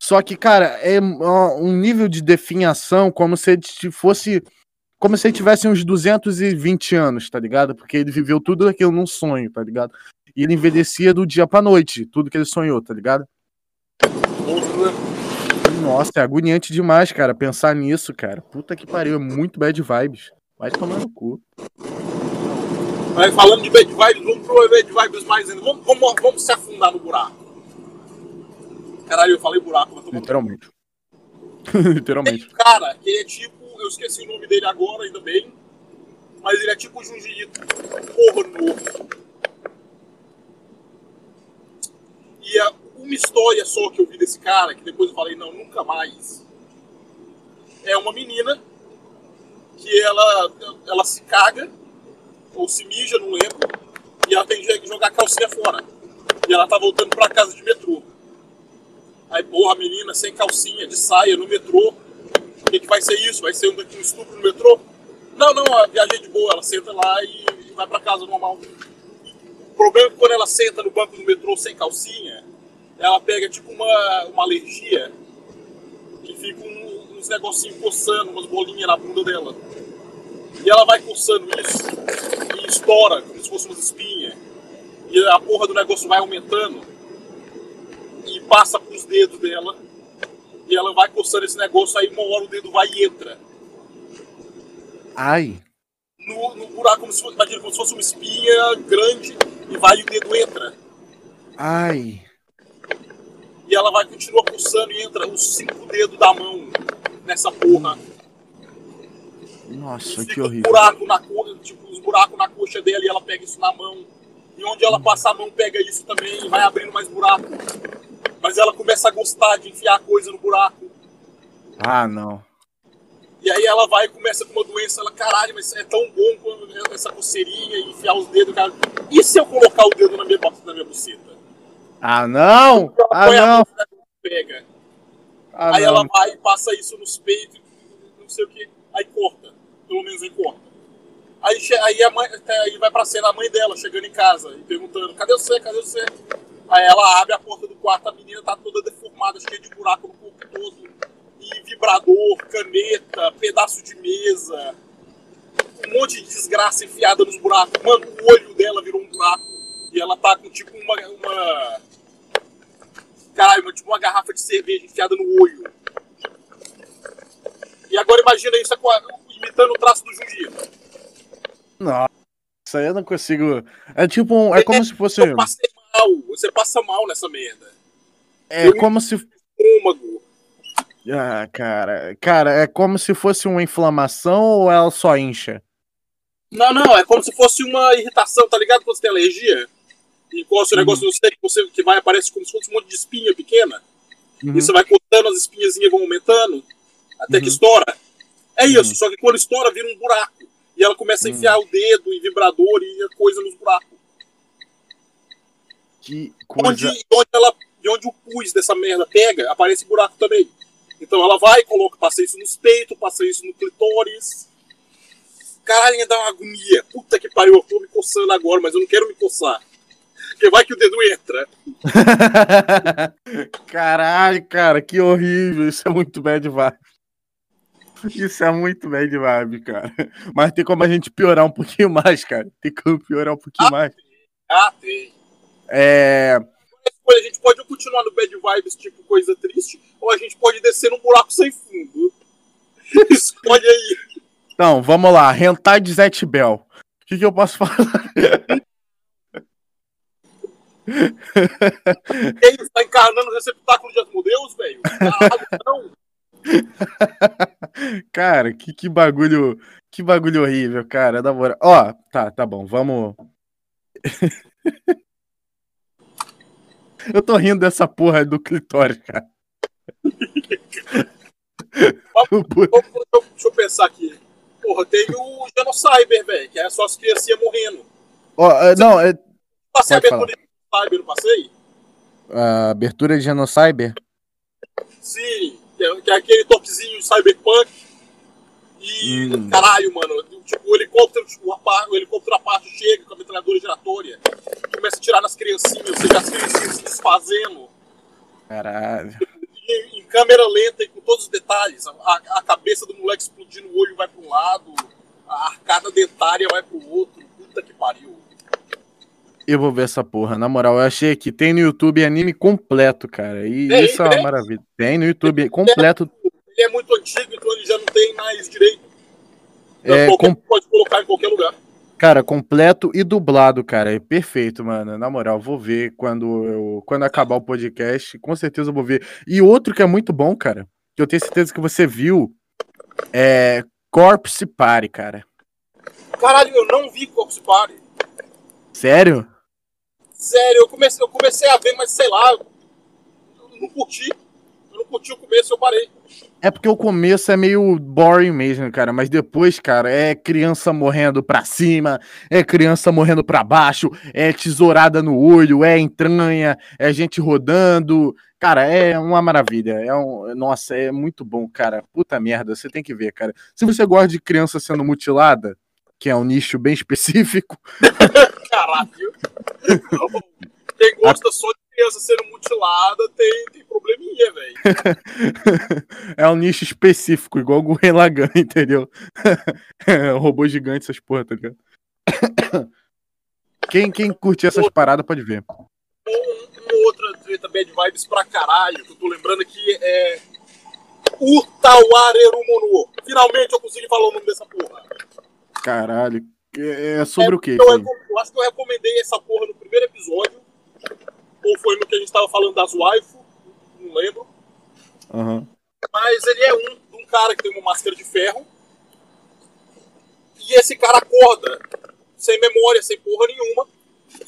A: Só que, cara, é um nível de definhação como se fosse. Como se ele tivesse uns 220 anos, tá ligado? Porque ele viveu tudo aquilo num sonho, tá ligado? E ele envelhecia do dia pra noite, tudo que ele sonhou, tá ligado? Nossa, é agoniante demais, cara, pensar nisso, cara. Puta que pariu, é muito bad vibes. Vai tomar no cu.
F: Mas falando de bad vibes, vamos pro bad vibes mais ainda. Vamos, vamos, vamos se afundar no buraco. Caralho, eu falei buraco, mas tô.
A: Literalmente.
F: Tem
A: Literalmente.
F: um cara que ele é tipo, eu esqueci o nome dele agora, ainda bem, mas ele é tipo Junji Ito, porno. E é uma história só que eu vi desse cara, que depois eu falei, não, nunca mais. É uma menina que ela, ela se caga, ou se mija, não lembro, e ela tem que jogar a calcinha fora. E ela tá voltando pra casa de metrô. Aí, porra, menina sem calcinha, de saia, no metrô. O que, que vai ser isso? Vai ser um, um estupro no metrô? Não, não, a viagem de boa. Ela senta lá e, e vai pra casa normal. O problema é que quando ela senta no banco do metrô sem calcinha, ela pega tipo uma, uma alergia que fica um- uns negocinhos coçando, umas bolinhas na bunda dela. E ela vai coçando isso e estoura, como se fosse umas espinhas. E a porra do negócio vai aumentando e passa pros dedos dela. E ela vai coçando esse negócio, aí uma hora o dedo vai e entra.
A: Ai.
F: No, no buraco, como se, fosse, imagina, como se fosse uma espinha grande, e vai e o dedo entra.
A: Ai.
F: E ela vai continuar coçando e entra os cinco dedos da mão nessa porra.
A: Nossa, que horrível.
F: buraco na coxa, tipo, os buracos na coxa dela e ela pega isso na mão. E onde ela passa a mão, pega isso também e vai abrindo mais buraco. Mas ela começa a gostar de enfiar coisa no buraco.
A: Ah, não.
F: E aí ela vai e começa com uma doença, ela, caralho, mas é tão bom quando essa coceirinha e enfiar os dedos, cara. E se eu colocar o dedo na minha, na minha buceta?
A: Ah, não!
F: Ela
A: Ah, não!
F: mão, pega.
A: Ah,
F: aí ela
A: não.
F: vai e passa isso nos peitos, não sei o que, aí corta. Pelo menos aí corta. Aí, aí a mãe, aí vai pra cena a mãe dela chegando em casa e perguntando: cadê você? Cadê você? Aí ela abre a porta do quarto, a menina tá toda deformada, cheia de buraco no corpo todo. E vibrador, caneta, pedaço de mesa, um monte de desgraça enfiada nos buracos. Mano, o olho dela virou um buraco. E ela tá com tipo uma. uma... Caralho, tipo uma garrafa de cerveja enfiada no olho. E agora imagina isso imitando o traço do Jiu-Jitsu.
A: Nossa, eu não consigo. É tipo um. É como se fosse.
F: Eu passei mal, você passa mal nessa merda.
A: É como se.
F: Estômago.
A: Ah, cara. Cara, é como se fosse uma inflamação ou ela só incha?
F: Não, não, é como se fosse uma irritação, tá ligado? Quando você tem alergia e encosta o negócio no sangue, você, que vai aparece como se fosse um monte de espinha pequena.
A: Uhum.
F: E você vai cortando, as espinhazinhas vão aumentando, até que
A: Uhum.
F: estoura. É isso,
A: Uhum.
F: só que quando estoura, vira um buraco. E ela começa a enfiar o dedo e vibrador e coisa nos buracos.
A: Que
F: Onde,
A: coisa.
F: onde, ela, de onde o pus dessa merda pega, aparece buraco também. Então ela vai, coloca, passa isso nos peitos, passa isso no clitóris. Caralho, dar uma agonia. Puta que pariu, eu tô me coçando agora, mas eu não quero me coçar. Porque vai que o dedo entra.
A: Caralho, cara, que horrível. Isso é muito bad vibe. Isso é muito bad vibe, cara. Mas tem como a gente piorar um pouquinho mais, cara. Tem como piorar um pouquinho
F: Ah.
A: mais.
F: Ah, tem.
A: É.
F: A gente pode continuar no bad vibes, tipo coisa triste, ou a gente pode descer num buraco sem fundo. Escolhe aí.
A: Então, vamos lá. Hentai de Zet Bell. O que, que eu posso falar?
F: Quem está encarnando o receptáculo de Asmodeus, velho? Caralho, não.
A: Cara, que, que bagulho. Que bagulho horrível, cara. Da moral. Ó, tá, tá bom. Vamos. eu tô rindo dessa porra do clitóris, cara.
F: Deixa eu pensar aqui. Porra, tem o Genocyber, velho, que é só as criancinhas morrendo.
A: Ó, é, não, é,
F: Passei a abertura de Cyber, não passei?
A: a abertura de Genocyber.
F: Sim, que é, que é aquele toquezinho cyberpunk. E,
A: Hum.
F: caralho, mano, tipo, o helicóptero, tipo, a o helicóptero à parte chega com a metralhadora giratória, começa a tirar nas criancinhas, você vê as criancinhas se desfazendo,
A: Caralho.
F: e, em câmera lenta e com todos os detalhes. A, a cabeça do moleque explodindo, o olho vai pra um lado, a arcada dentária vai pro outro. Puta que pariu.
A: Eu vou ver essa porra. Na moral, eu achei que tem no YouTube anime completo, cara. E
F: Tem,
A: isso é uma
F: tem.
A: maravilha. Tem no YouTube completo.
F: Ele é muito antigo, então ele já não tem mais direito.
A: É,
F: qualquer,
A: com-
F: Pode colocar em qualquer lugar.
A: Cara, completo e dublado, cara. É perfeito, mano. Na moral, vou ver quando eu, quando acabar o podcast. Com certeza eu vou ver. E outro que é muito bom, cara, que eu tenho certeza que você viu, é Corpse Party, cara.
F: Caralho, eu não vi Corpse Party.
A: Sério?
F: Sério, eu comecei, eu comecei a ver, mas sei lá, eu não curti. Eu não curti o começo, eu parei.
A: É porque o começo é meio boring mesmo, cara. Mas depois, cara, é criança morrendo pra cima, é criança morrendo pra baixo, é tesourada no olho, é entranha, é gente rodando. Cara, é uma maravilha. É um... Nossa, é muito bom, cara. Puta merda, você tem que ver, cara. Se você gosta de criança sendo mutilada, que é um nicho bem específico,
F: Caralho. Quem gosta só de criança sendo mutilada tem, tem probleminha, velho.
A: é um nicho específico, igual o Gurren Lagann, entendeu? Robô gigante, essas porra, tá ligado? Quem, quem curte essas paradas pode ver.
F: Um, uma outra treta bad vibes pra caralho, que eu tô lembrando aqui é. Utawarerumono. Finalmente eu consegui falar o nome dessa porra.
A: Caralho. É é sobre o que?
F: Eu, eu acho que eu recomendei essa porra no primeiro episódio. Ou foi no que a gente tava falando das waifu. Não lembro. Mas ele é um, um cara que tem uma máscara de ferro. E esse cara acorda, sem memória, sem porra nenhuma.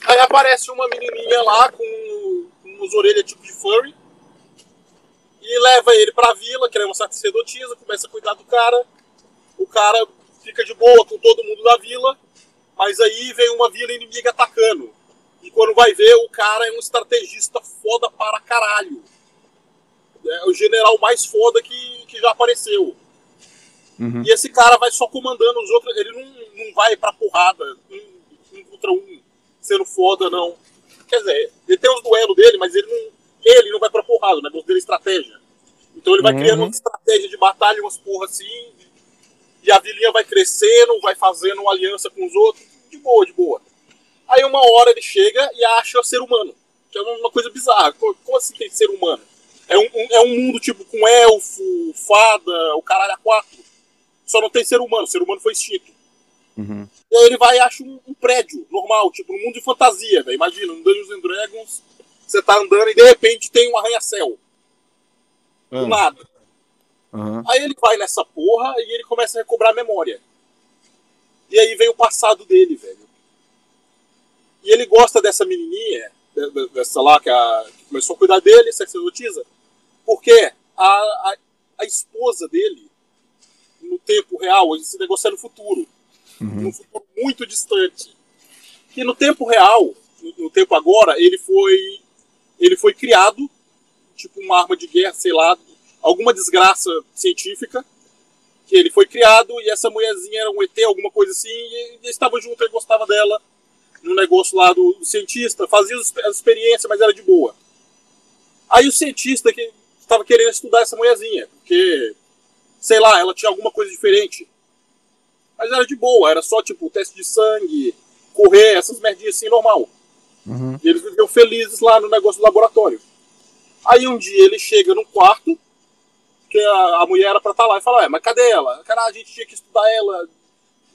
F: Aí aparece uma menininha lá com, com umas orelhas tipo de furry. E leva ele pra vila, que é uma sacerdotisa, começa a cuidar do cara. O cara fica de boa com todo mundo da vila. Mas aí vem uma vila inimiga atacando. E quando vai ver, o cara é um estrategista foda para caralho. É o general mais foda que, que já apareceu.
A: Uhum.
F: E esse cara vai só comandando os outros. Ele não, não vai pra porrada um, contra um, sendo foda, não. Quer dizer, ele tem os duelos dele, mas ele não, ele não vai pra porrada. O negócio dele é estratégia. Então ele vai
A: Uhum.
F: criando uma estratégia de batalha, umas porra assim. E a vilinha vai crescendo, vai fazendo uma aliança com os outros. De boa, de boa. Aí uma hora ele chega e acha ser humano. Que é uma coisa bizarra. Co- Como assim tem ser humano? É um, um- é um mundo tipo com elfo, fada, o caralho a quatro. Só não tem ser humano, ser humano foi extinto.
A: Uhum.
F: E aí ele vai e acha um, um prédio normal, tipo, um mundo de fantasia, velho. Imagina, um Dungeons and Dragons, você tá andando e de repente tem um arranha-céu. Do
A: Ah.
F: nada.
A: Uhum.
F: Aí ele vai nessa porra e ele começa a recobrar a memória. E aí vem o passado dele, velho. E ele gosta dessa menininha, de- de- dessa lá que, a- que começou a cuidar dele, sacerdotisa, porque a, a, a esposa dele, no tempo real, esse negócio é no futuro,
A: Uhum.
F: num futuro muito distante. E no tempo real, no, no tempo agora, ele foi. Ele foi criado, tipo uma arma de guerra, sei lá, alguma desgraça científica. Que ele foi criado e essa mulherzinha era um ET, alguma coisa assim, e eles estavam juntos, ele gostava dela no negócio lá do, do cientista, fazia as as experiências, mas era de boa. Aí o cientista que estava querendo estudar essa mulherzinha, porque, sei lá, ela tinha alguma coisa diferente. Mas era de boa, era só tipo teste de sangue, correr, essas merdinhas assim, normal.
A: Uhum.
F: E eles viviam felizes lá no negócio do laboratório. Aí um dia ele chega num quarto, que a, a mulher era pra estar lá, e fala, é, mas cadê ela? Cara, a gente tinha que estudar ela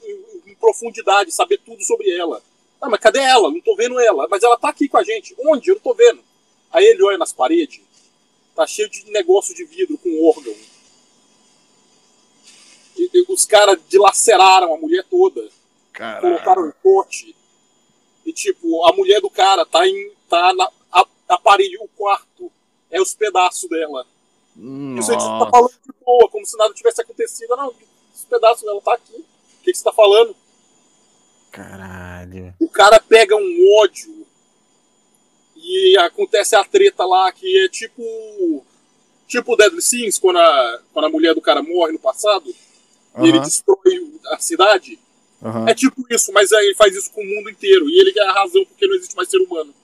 F: em, em profundidade, saber tudo sobre ela. Ah, mas cadê ela? Não tô vendo ela. Mas ela tá aqui com a gente. Onde? Eu não tô vendo. Aí ele olha nas paredes, tá cheio de negócio de vidro com órgão. E, e os caras dilaceraram a mulher toda colocaram em pote. E tipo, a mulher do cara tá em. tá na parede, o quarto. É os pedaços dela. Eu sei que você tá
A: Nossa.
F: falando de boa, como se nada tivesse acontecido. Não, os pedaços dela tá aqui. O que, que você tá falando?
A: Caralho.
F: O cara pega um ódio e acontece a treta lá que é tipo. Tipo Deadly Sins, quando a, quando a mulher do cara morre no passado e ele destrói a cidade. É tipo isso, mas aí ele faz isso com o mundo inteiro. E ele ganha a razão porque não existe mais ser humano.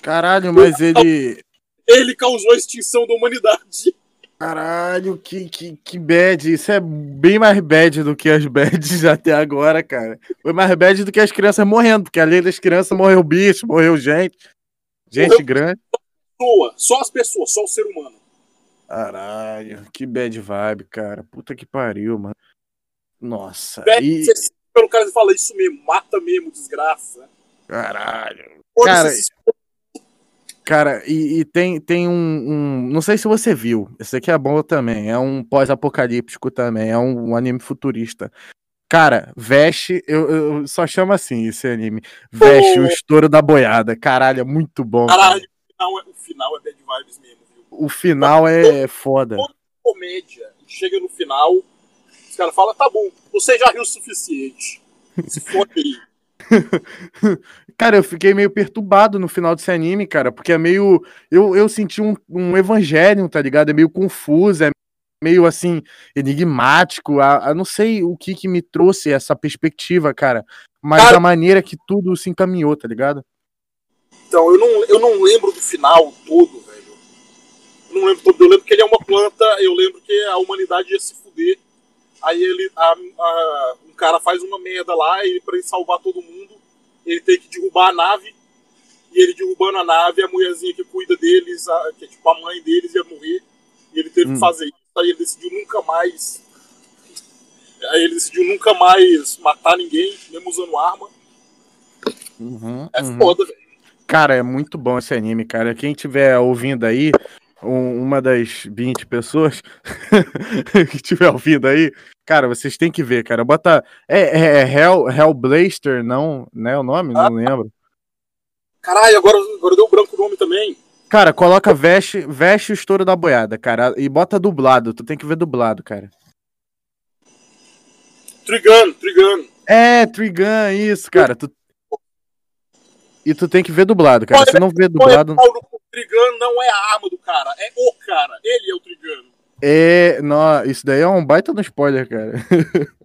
A: Caralho, mas ele.
F: Ele causou a extinção da humanidade.
A: Caralho, que, que, que bad. Isso é bem mais bad do que as bads até agora, cara. Foi mais bad do que as crianças morrendo, porque além das crianças morreu bicho, morreu gente. Gente
F: Morreu-
A: grande.
F: Pessoa, só as pessoas, só o ser humano.
A: Caralho, que bad vibe, cara. Puta que pariu, mano. Nossa.
F: Velho,
A: E...
F: Você pelo cara e fala isso mesmo, mata mesmo, desgraça.
A: Caralho. Cara, Cara, e, e tem, tem um, um- Não sei se você viu. Esse aqui é bom também. É um pós-apocalíptico também. É um, um anime futurista. Cara, veste. Eu, eu só chamo assim esse anime. Veste o
F: Pô.
A: estouro da boiada. Caralho, é muito bom. cara.
F: Caralho, o final, é, o final é bad vibes mesmo, viu?
A: O final é foda.
F: Comédia. Chega no final, os caras falam, tá bom, você já riu o suficiente. Se for aí.
A: Cara, eu fiquei meio perturbado no final desse anime, cara, porque é meio. Eu, eu senti um, um evangelho, tá ligado? É meio confuso, é meio assim, enigmático. A, a- não sei o que que me trouxe essa perspectiva, cara, mas
F: Cara-
A: a maneira que tudo se encaminhou, tá ligado?
F: Então, eu não, eu não lembro do final todo, velho. Eu não lembro todo. Eu lembro que ele é uma planta, eu lembro que a humanidade ia se fuder. Aí ele. a- a- um cara faz uma merda lá, e pra ele salvar todo mundo, ele tem que derrubar a nave. E ele derrubando a nave, a mulherzinha que cuida deles, a- que é tipo a mãe deles, ia morrer. E ele teve
A: Hum.
F: que fazer isso. Aí ele decidiu nunca mais. Aí ele decidiu nunca mais matar ninguém, mesmo usando arma.
A: Uhum,
F: É
A: uhum.
F: foda, velho.
A: Cara, é muito bom esse anime, cara. Quem tiver ouvindo aí, um- uma das 20 pessoas que tiver ouvindo aí, cara, vocês têm que ver, cara. Bota. É, é, é Hell, Hellblaster, não, né? O nome? Não lembro.
F: Caralho, agora, agora deu branco o nome também.
A: Cara, coloca veste, veste o estouro da boiada, cara. E bota dublado. Tu tem que ver dublado, cara.
F: Trigano, Trigano.
A: É, Trigun, isso, cara. Tu... E tu tem que ver dublado, cara. Se não ver dublado.
F: O Trigano não é a arma do cara, é o cara. Ele é o Trigano.
A: É. Não, isso daí é um baita no spoiler, cara.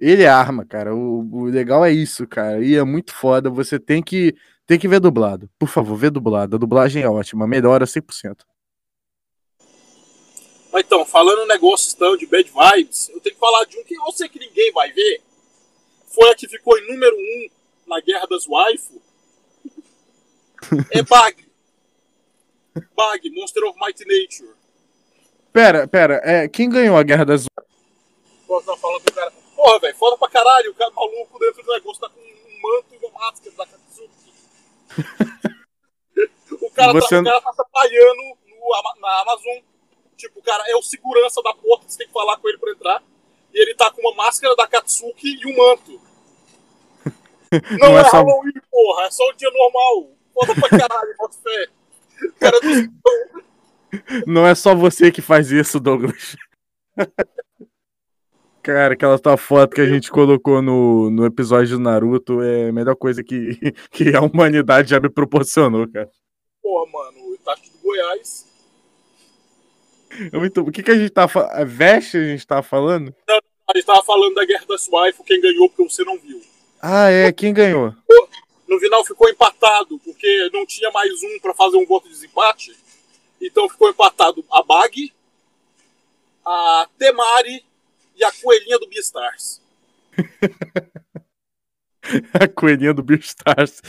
A: Ele é arma, cara. O, o legal é isso, cara. E é muito foda. Você tem que, tem que ver dublado. Por favor, vê dublado. A dublagem é ótima. Melhora 100%.
F: Mas então, falando um negócio então, de bad vibes, eu tenho que falar de um que eu sei que ninguém vai ver. Foi a que ficou em número um na Guerra das Waifu. É Bag. Bag, Monster of Mighty Nature.
A: Pera, pera. É, quem ganhou a Guerra das
F: Posso estar falando pro cara. Porra, velho, foda pra caralho. O cara maluco dentro do negócio tá com um manto e uma máscara da Katsuki. o, cara
A: Você-
F: tá, o cara tá trabalhando no, Ama- na Amazon. Tipo, o cara é o segurança da porta, você tem que falar com ele pra entrar. E ele tá com uma máscara da Katsuki e um manto. Não,
A: Não
F: é,
A: é só-
F: Halloween, porra, é só um dia normal. Foda pra caralho, bota fé. O cara do
A: Não é só você que faz isso, Douglas. Cara, aquela tua foto que a gente colocou no, no episódio do Naruto é a melhor coisa que, que a humanidade já me proporcionou, cara.
F: Porra, mano, o Itachi do Goiás.
A: É muito... O que, que a gente tá falando? Veste a gente tá falando?
F: A gente tava falando da Guerra das Waifu, quem ganhou porque você não viu.
A: Ah, é. Quem ganhou?
F: No final ficou empatado, porque não tinha mais um pra fazer um voto de desempate. Então ficou empatado a Bag, a Temari e a coelhinha do Beastars.
A: A coelhinha do Beastars.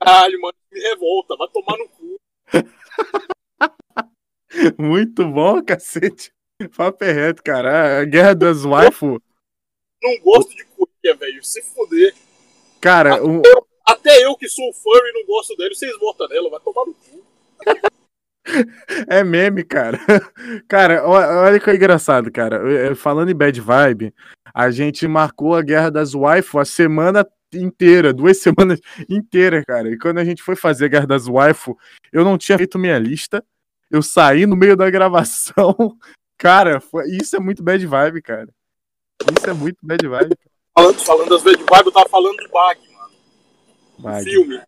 F: Caralho, mano, me revolta, vai tomar no cu.
A: Muito bom, cacete. Papo é reto, cara. A Guerra das Waifu.
F: Não gosto de coelha, velho. Se fuder.
A: Cara, o...
F: Até eu que sou furry e não gosto dele, vocês votam nela, vai tomar no cu.
A: é meme, cara. Cara, olha que é engraçado, cara. Falando em bad vibe, a gente marcou a Guerra das Waifu a semana inteira, duas semanas inteiras, cara. E quando a gente foi fazer a Guerra das Waifu, eu não tinha feito minha lista. Eu saí no meio da gravação. Cara, foi- isso é muito bad vibe, cara. Isso é muito bad vibe.
F: Falando, falando das de vibe, eu tava falando do Bag, mano.
A: Bag.
F: filme.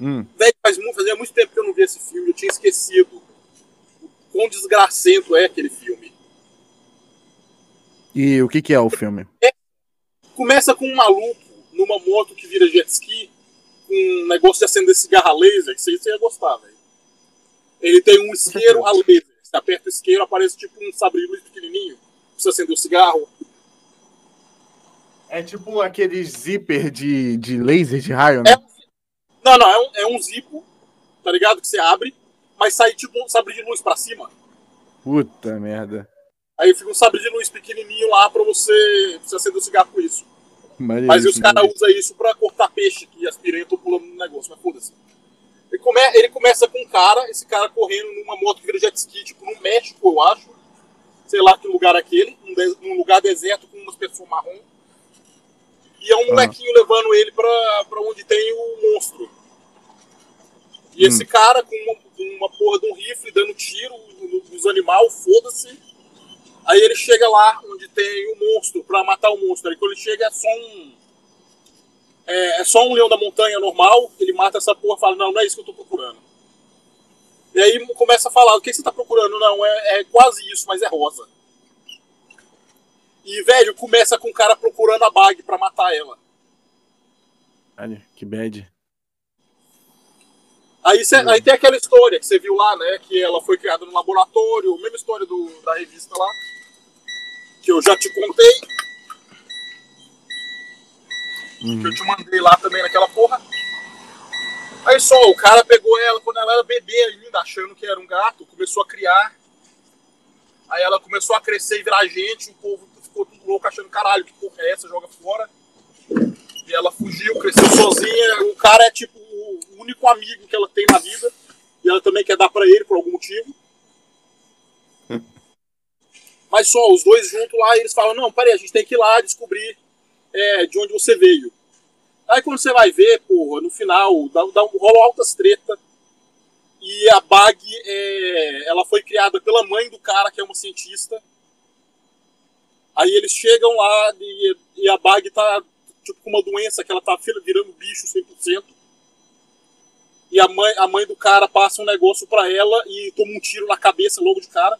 A: Hum.
F: Velho, faz muito, fazia muito tempo que eu não vi esse filme, eu tinha esquecido o quão desgracento é aquele filme.
A: E o que, que é o filme?
F: Começa com um maluco numa moto que vira jet ski, com um negócio de acender cigarro a laser, que você você ia gostar, velho. Ele tem um isqueiro a laser. Você aperta o isqueiro, aparece tipo um sabre de luz pequenininho. pra Você acender o cigarro.
A: É tipo aquele zíper de, de laser de raio, né?
F: É, não, não, é um, é um zipo, tá ligado? Que você abre, mas sai tipo um sabre de luz pra cima.
A: Puta merda.
F: Aí fica um sabre de luz pequenininho lá pra você, pra você acender o cigarro com isso. Mas os caras usam isso pra cortar peixe, que as piranhas estão pulando no negócio, mas foda-se. Ele, come, ele começa com um cara, esse cara correndo numa moto que vira jet ski, tipo no México, eu acho. Sei lá que lugar é aquele, num, de- num lugar deserto com umas pessoas marrom. E é um molequinho levando ele pra, pra onde tem o monstro. E esse cara com uma, uma porra de um rifle dando tiro no- nos animais, foda-se. Aí ele chega lá onde tem o monstro pra matar o monstro. Aí quando ele chega é só um. É, é só um leão da montanha normal. Ele mata essa porra e fala: Não, não é isso que eu tô procurando. E aí começa a falar: O que você tá procurando? Não, é, é quase isso, mas é rosa. E, velho, começa com o cara procurando a bag pra matar ela.
A: Olha, que bad.
F: Aí, cê- aí tem aquela história que você viu lá, né? Que ela foi criada no laboratório, mesma história do, da revista lá. Que eu já te contei. Que eu te mandei lá também naquela porra. Aí só, o cara pegou ela quando ela era bebê ainda, achando que era um gato, começou a criar. Aí ela começou a crescer e virar gente, o povo ficou tudo louco achando, caralho, que porra é essa? Joga fora. E ela fugiu, cresceu sozinha. O cara é tipo o único amigo que ela tem na vida. E ela também quer dar pra ele por algum motivo. Mas só, os dois juntos lá, eles falam, não, peraí, a gente tem que ir lá descobrir é, de onde você veio. Aí quando você vai ver, porra, no final, dá, dá, rola altas treta. E a Bag, é, ela foi criada pela mãe do cara, que é uma cientista. Aí eles chegam lá e, e a Bag tá tipo com uma doença que ela tá virando bicho 100%. E a mãe, a mãe do cara passa um negócio pra ela e toma um tiro na cabeça logo de cara.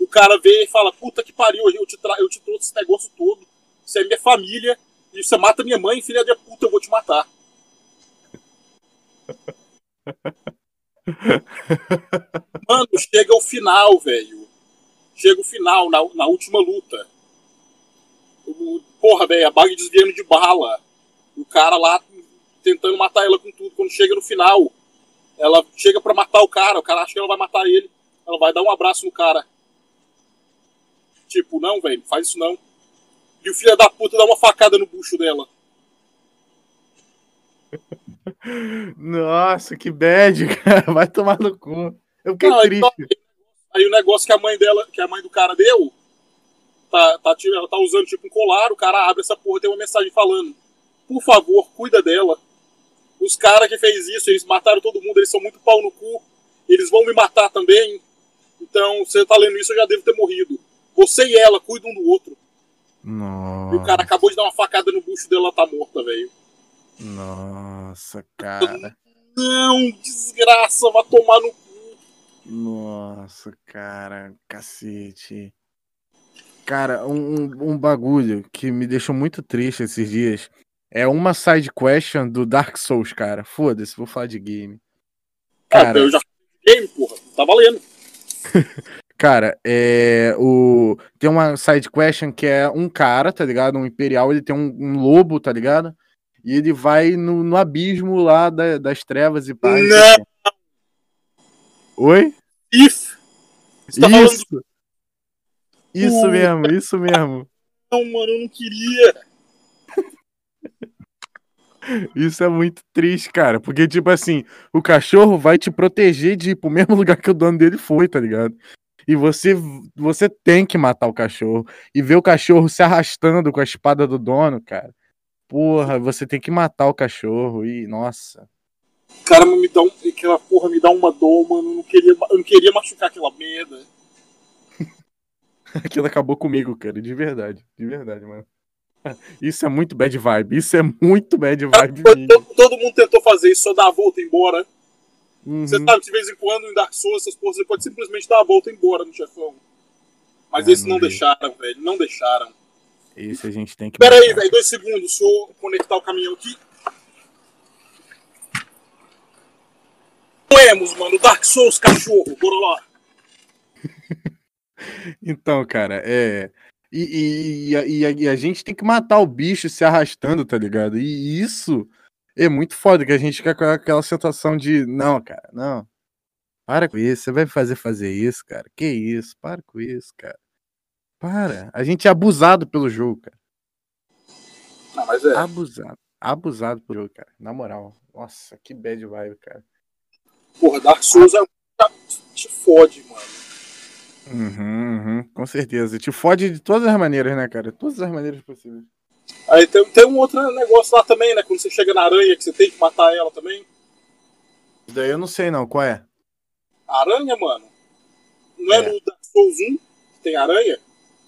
F: O cara vê e fala: Puta que pariu, eu te, eu te trouxe esse negócio todo. Isso é minha família. E você mata minha mãe, filha da puta, eu vou te matar. Mano, chega o final, velho. Chega o final, na, na última luta. O- Porra, velho, a bag desviando de bala. O cara lá tentando matar ela com tudo. Quando chega no final, ela chega pra matar o cara. O cara acha que ela vai matar ele. Ela vai dar um abraço no cara. Tipo, não, velho, faz isso não. E o filho da puta dá uma facada no bucho dela.
A: Nossa, que bad, cara. Vai tomar no cu. Eu fiquei
F: Não, aí,
A: triste.
F: aí o negócio que a mãe dela, que a mãe do cara deu, tá, tá, tirando- ela tá usando tipo um colar, o cara abre essa porra e tem uma mensagem falando: Por favor, cuida dela. Os caras que fez isso, eles mataram todo mundo, eles são muito pau no cu. Eles vão me matar também. Então, você tá lendo isso, eu já devo ter morrido. Você e ela cuidam um do outro.
A: Nossa.
F: E o cara acabou de dar uma facada no bucho dela, ela tá morta, velho.
A: Nossa, cara.
F: Não, desgraça, vai tomar no cu.
A: Nossa, cara. Cacete. Cara, um, um- um bagulho que me deixou muito triste esses dias é uma side question do Dark Souls, cara. Foda-se, vou falar de game.
F: Cara, eu já game, porra. Tá valendo.
A: Cara, é o tem uma side question que é um cara, tá ligado? Um imperial, ele tem um, um lobo, tá ligado? E ele vai no, no abismo lá da- das trevas e pá. não quê. Oi?
F: If. Você tá falando
A: Isso. Isso
F: Puta.
A: mesmo, isso mesmo.
F: Não, mano, eu não queria.
A: Isso é muito triste, cara. Porque, tipo assim, o cachorro vai te proteger de ir pro mesmo lugar que o dono dele foi, tá ligado? E você, você tem que matar o cachorro. E ver o cachorro se arrastando com a espada do dono, cara. Porra, você tem que matar o cachorro. E, nossa.
F: Cara, me dá um, aquela porra me dá uma dor, mano. Eu não queria, eu não queria machucar aquela merda.
A: Aquilo acabou comigo, cara. De verdade. De verdade, mano. Isso é muito bad vibe. Isso é muito bad vibe.
F: Todo, todo mundo tentou fazer isso, só dar a volta e embora.
A: Uhum.
F: Você sabe, de vez em quando em Dark Souls, essas porras, você pode simplesmente dar a volta e embora no chefão. Mas
A: Ah,
F: esse não
A: não
F: deixaram, velho. Não deixaram.
A: Esse a gente tem que.
F: Pera aí, velho, dois segundos. Deixa eu conectar o caminhão aqui. Moemos, mano. Dark Souls, cachorro. Bora lá.
A: Então, cara, é. E, e- e a- e a, gente tem que matar o bicho se arrastando, tá ligado? E isso é muito foda, que a gente fica com aquela sensação de, não, cara, não. Para com isso, você vai fazer fazer isso, cara. Que isso, para com isso, cara. Para. A gente é abusado pelo jogo, cara.
F: Não, mas é.
A: Abusado. Abusado pelo jogo, cara. Na moral. Nossa, que bad vibe, cara.
F: Porra, Dark Souls é um. Te fode, mano.
A: Uhum, uhum, com certeza. Te fode de todas as maneiras, né, cara? Todas as maneiras possíveis.
F: Aí tem, tem um outro negócio lá também, né? Quando você chega na aranha, que você tem que matar ela também.
A: Isso daí eu não sei, não. Qual é?
F: Aranha, mano. Não é,
A: É.
F: no Dark Souls 1 que tem aranha?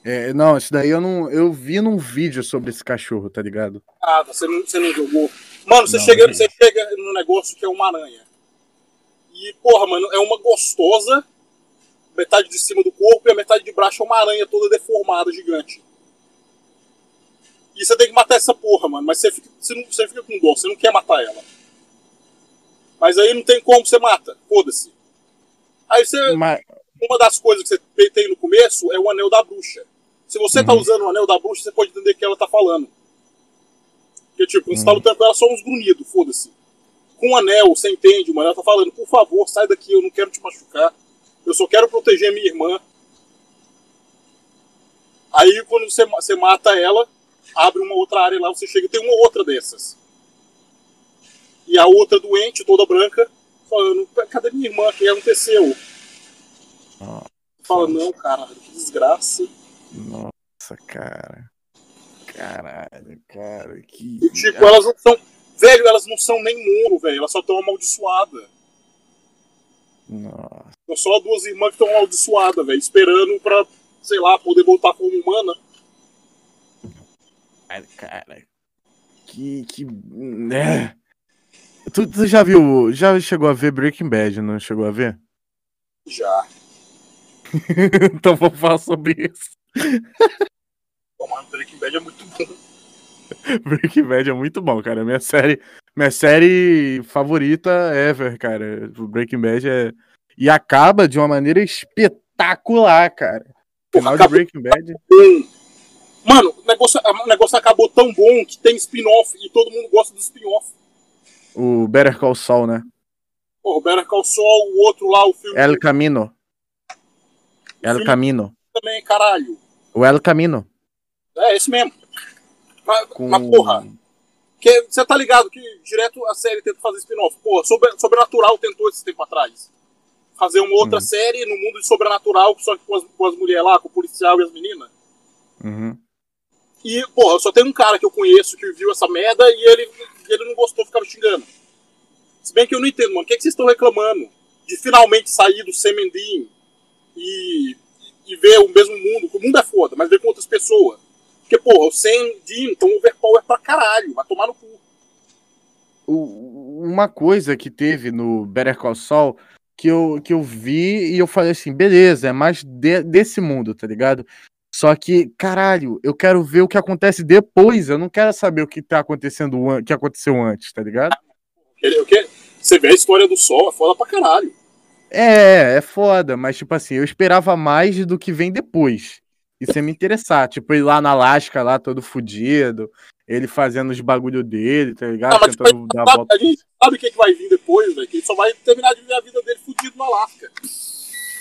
A: É, não, isso daí eu não. Eu vi num vídeo sobre esse cachorro, tá ligado?
F: Ah, você não, você não jogou. Mano, você,
A: Não,
F: chega,
A: não
F: você chega num negócio que é uma aranha. E, porra, mano, é uma gostosa. Metade de cima do corpo e a metade de baixo é uma aranha toda deformada, gigante. E você tem que matar essa porra, mano. Mas você fica, você não, você fica com dor, você não quer matar ela. Mas aí não tem como você mata. Foda-se. Aí você.
A: Mas,
F: uma das coisas que você tem no começo é o anel da bruxa. Se você tá
A: Uhum.
F: usando o anel da bruxa, você pode entender o que ela tá falando. Porque, tipo, quando você tá
A: Uhum.
F: lutando com ela, só uns grunhidos, foda-se. Com o anel, você entende, mano. Ela tá falando, por favor, sai daqui, eu não quero te machucar. Eu só quero proteger minha irmã. Aí, quando você, você mata ela, abre uma outra área lá, você chega tem uma outra dessas. E a outra doente, toda branca, falando, cadê minha irmã? O que aconteceu?
A: Nossa.
F: Fala, não, caralho, que desgraça.
A: nossa, cara. Caralho, cara. Que.
F: E, tipo, elas não são. Velho, elas não são nem muro, velho. Elas só estão amaldiçoadas.
A: Nossa,
F: São só duas irmãs que estão amaldiçoadas, velho. Esperando pra, sei lá, poder voltar como humana.
A: cara. Que. que né? Tu, tu já viu. Já chegou a ver Breaking Bad, não chegou a ver?
F: Já.
A: então vamos falar sobre isso.
F: Pô, mano, Breaking Bad é muito bom.
A: Breaking Bad é muito bom, cara. Minha série, minha série favorita ever, cara. O Breaking Bad é. E acaba de uma maneira espetacular, cara. O final de
F: acabou-
A: Breaking Bad.
F: Mano, o negócio, o negócio acabou tão bom que tem spin-off e todo mundo gosta do spin-off.
A: O Better Call Saul, né?
F: Pô, o Better Call Saul, o outro lá, o filme
A: El Camino. El
F: filme-
A: Camino.
F: também, caralho.
A: O El Camino.
F: É esse mesmo. Mas,
A: Com...
F: mas porra, que você tá ligado que direto a série tenta fazer spin-off. Sobre- Sobrenatural tentou esse tempo atrás. Fazer uma outra
A: Uhum.
F: série no mundo de Sobrenatural, só que com as, com as mulheres lá, com o policial e as meninas.
A: Uhum.
F: E, porra, só tem um cara que eu conheço que viu essa merda e ele, ele não gostou, ficava xingando. Se bem que eu não entendo, mano. O que, é que vocês estão reclamando? De finalmente sair do Semendin e, e ver o mesmo mundo, que o mundo é foda, mas ver com outras pessoas. Porque, porra, o Sam Dean estão overpower pra caralho, vai tomar no cu.
A: O- uma coisa que teve no Better Call Saul que eu, que eu vi e eu falei assim, beleza, é mais de- desse mundo, tá ligado? Só que, caralho, eu quero ver o que acontece depois, eu não quero saber o que tá acontecendo, an- que aconteceu antes, tá ligado?
F: Ele- o quê? Você vê a história do Sol, é foda pra caralho.
A: É, é foda, mas tipo assim, eu esperava mais do que vem depois. Isso ia me interessar, tipo, ir lá na Alasca, lá todo fudido, ele fazendo os bagulho dele, tá ligado?
F: Ah, mas tipo,
A: Tentando dar a
F: sabe,
A: volta.
F: a gente sabe o que, que vai vir depois, velho? Que ele só vai terminar de viver a vida dele fudido no Alasca.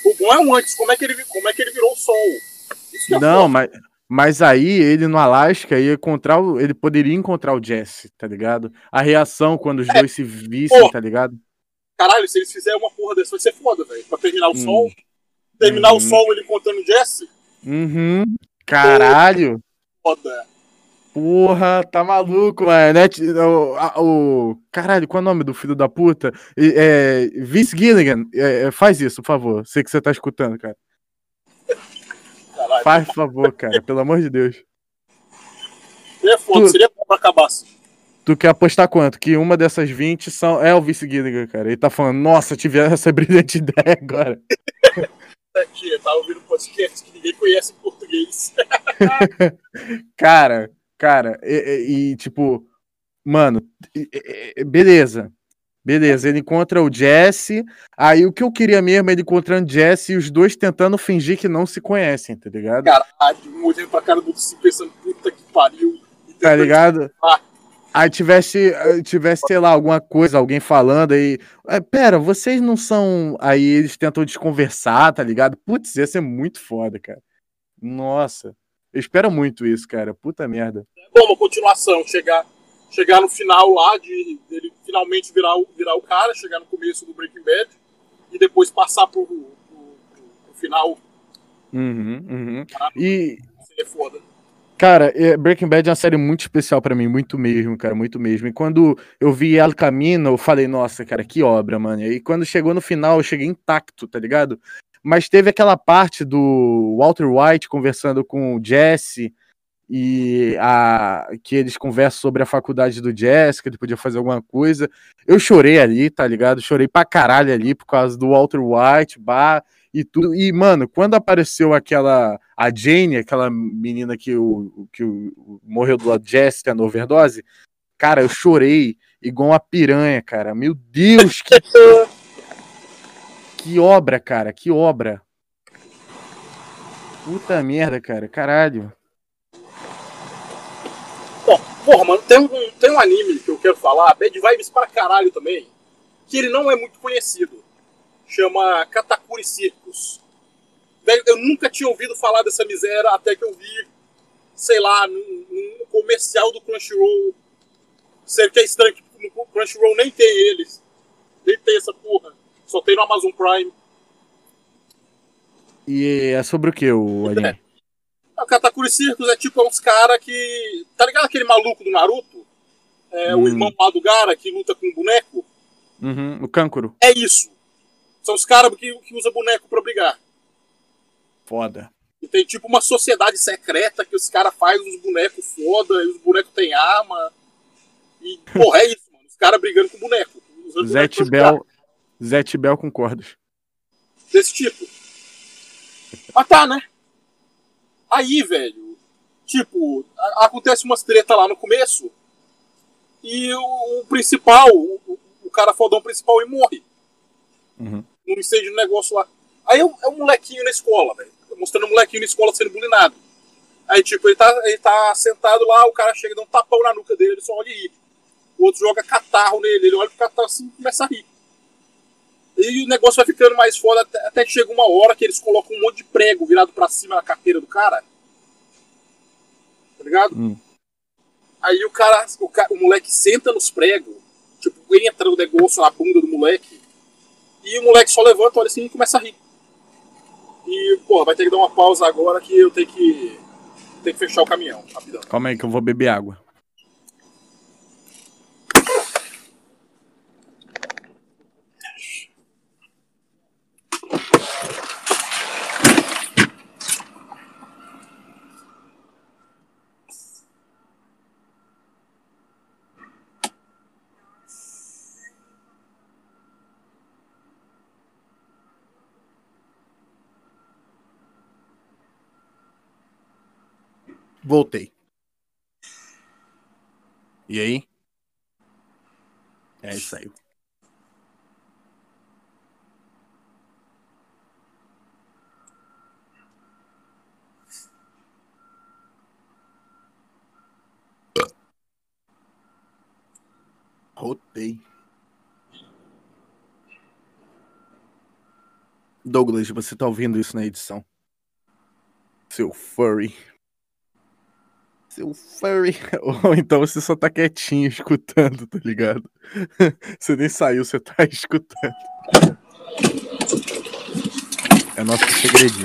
F: O bom é o antes, como é que ele, como é que ele virou o Sol. É
A: Não,
F: foda.
A: mas, mas aí ele no Alasca ia encontrar o, ele poderia encontrar o Jesse, tá ligado? A reação quando os dois se vissem,
F: Pô.
A: tá ligado?
F: Caralho, se eles fizerem uma porra dessa, vai ser foda, velho. Pra terminar o
A: Hum.
F: Sol. Terminar
A: Uhum.
F: o Sol ele encontrando o Jesse,
A: Uhum. Caralho.
F: foda.
A: Porra, tá maluco, mano. Né? O, o- Caralho, qual é o nome do filho da puta? É, Vince Gilligan, é, é, faz isso, por favor. Sei que você tá escutando, cara.
F: Caralho.
A: Faz, por favor, cara, pelo amor de Deus.
F: Seria foda,
A: Tu-
F: seria bom pra acabar.
A: Tu quer apostar quanto? Que uma dessas 20 são... é o Vince Gilligan, cara. Ele tá falando, nossa, tive essa brilhante ideia agora.
F: Aqui, eu tava ouvindo podcast que ninguém conhece em português.
A: Cara, cara, e, e- tipo, mano, beleza. Beleza, ele encontra o Jesse. Aí o que eu queria mesmo é ele encontrando o Jesse e os dois tentando fingir que não se conhecem, tá ligado?
F: Caralho, um olhando pra cara do outro assim, pensando, puta que pariu.
A: Tá ligado? Aí tivesse, eh, tivesse, sei lá, alguma coisa, alguém falando aí. "É, pera, vocês não são. Aí eles tentam desconversar, tá ligado? Putz, ia ser muito foda, cara. Nossa. Eu espero muito isso, cara. Puta merda.
F: Bom, uma continuação, chegar, chegar no final lá, de ele finalmente virar o, virar o cara, chegar no começo do Breaking Bad, e depois passar pro, pro, pro final,
A: Uhum, uhum. E,
F: seria foda.
A: Cara, é, Breaking Bad é uma série muito especial pra mim, muito mesmo, cara, muito mesmo. E quando eu vi El Camino, eu falei, nossa, cara, que obra, mano. E quando chegou no final, eu cheguei intacto, tá ligado? Mas teve aquela parte do Walter White conversando com o Jesse e a que eles conversam sobre a faculdade do Jesse, que ele podia fazer alguma coisa. Eu chorei ali, tá ligado? Chorei pra caralho ali por causa do Walter White, bah, e tudo. E, mano, quando apareceu aquela. A Jane, aquela menina que, o, que o, morreu do lado de Jessica na overdose, cara, eu chorei igual uma piranha, cara. Meu Deus, que, que obra, cara, que obra. Puta merda, cara, caralho.
F: Bom, porra, mano, tem um, tem um anime que eu quero falar, Bad Vibes pra caralho também, que ele não é muito conhecido. Chama Katakuri Circus. Eu nunca tinha ouvido falar dessa miséria até que eu vi, sei lá, num, num comercial do Crunchyroll. Sério que é estranho que no Crunchyroll nem tem eles. Nem tem essa porra. Só tem no Amazon Prime.
A: E é sobre o que o anime?
F: O Katakuri Circus é tipo é uns caras que. Tá ligado aquele maluco do Naruto? É,
A: Hum.
F: O irmão lá do Gara que luta com um boneco?
A: Uhum, o Kankuro.
F: É isso. São os caras que, que usam boneco pra brigar.
A: Foda.
F: E tem tipo uma sociedade secreta que os caras fazem uns bonecos foda, e os bonecos têm arma. E, porra, é isso, mano. Os caras brigando com boneco.
A: Zé. Tibel. Zé Tibel com cordas.
F: desse tipo. Mas tá, né? Aí, velho, tipo, acontece umas treta lá no começo e o, o principal, o, o- cara fodão principal, ele morre.
A: Uhum.
F: Num incêndio no negócio lá. Aí é um, é um molequinho na escola, velho. Mostrando um molequinho na escola sendo bulinado. Aí, tipo, ele tá, ele tá sentado lá, o cara chega e dá um tapão na nuca dele, ele só olha e ri. O outro joga catarro nele, ele olha pro catarro assim e começa a rir. E o negócio vai ficando mais foda até, até que chega uma hora que eles colocam um monte de prego virado pra cima na carteira do cara. Tá ligado?
A: Hum.
F: Aí o cara, o ca- o moleque senta nos pregos, tipo, entra o negócio na bunda do moleque. E o moleque só levanta, olha assim e começa a rir. E, pô, vai ter que dar uma pausa agora que eu tenho que. Tenho que fechar o caminhão, rapidão.
A: Calma aí que eu vou beber água. Voltei. E aí? É isso aí. Rotei. Douglas, você tá ouvindo isso na edição? Seu furry. Seu furry. Ou então você só tá quietinho escutando, tá ligado? Você nem saiu, você tá escutando. É nosso segredinho.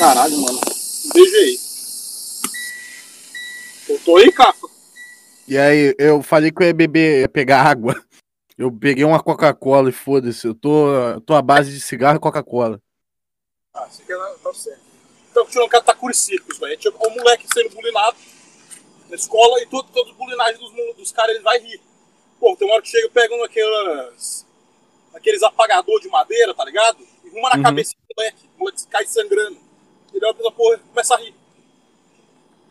F: Caralho, mano. Beijo aí. Tô aí, Cafa.
A: E aí, eu falei que eu ia beber, ia pegar água. Eu peguei uma Coca-Cola e foda-se. Eu tô, tô à base de cigarro e Coca-Cola.
F: Ah, você quer tá certo. Então, tirando Catacuri Circos, velho. Tipo, o moleque sendo bulinado na escola e todo, todo bulinagem dos, dos caras, ele vai rir. Pô, tem uma hora que chega pegando aquelas. aqueles apagador de madeira, tá ligado? E ruma na
A: Uhum.
F: cabeça do moleque. O moleque cai sangrando. Ele olha pra porra começa a rir.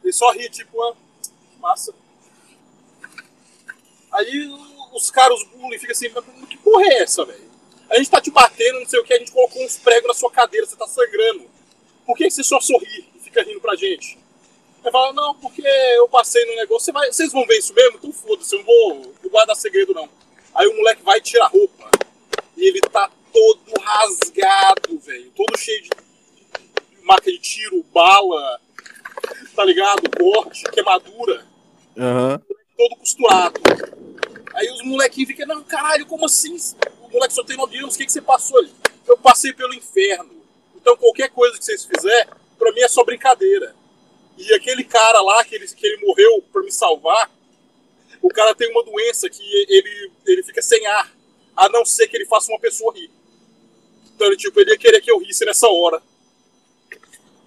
F: Ele só ri, tipo, ah, massa. Aí os caras, os bullying, ficam assim, "Mas que porra é essa, velho? A gente tá te batendo, não sei o que, a gente colocou uns pregos na sua cadeira, você tá sangrando. Por que você só sorri e fica rindo pra gente? Aí fala, não, porque eu passei no negócio, você vai, vocês vão ver isso mesmo? Então foda-se, eu não vou, guardar segredo não. Aí o moleque vai e tira a roupa. E ele tá todo rasgado, velho. Todo cheio de marca de tiro, bala, tá ligado? Corte, queimadura
A: Aham.
F: todo costurado. Aí os molequinhos ficam, não, caralho, como assim? O moleque só tem 9 anos, o que, que você passou ali? Eu passei pelo inferno. Então qualquer coisa que vocês fizerem, pra mim é só brincadeira. E aquele cara lá, que ele, que ele morreu pra me salvar, o cara tem uma doença que ele, ele fica sem ar, a não ser que ele faça uma pessoa rir. Então ele, tipo, ele ia querer que eu risse nessa hora.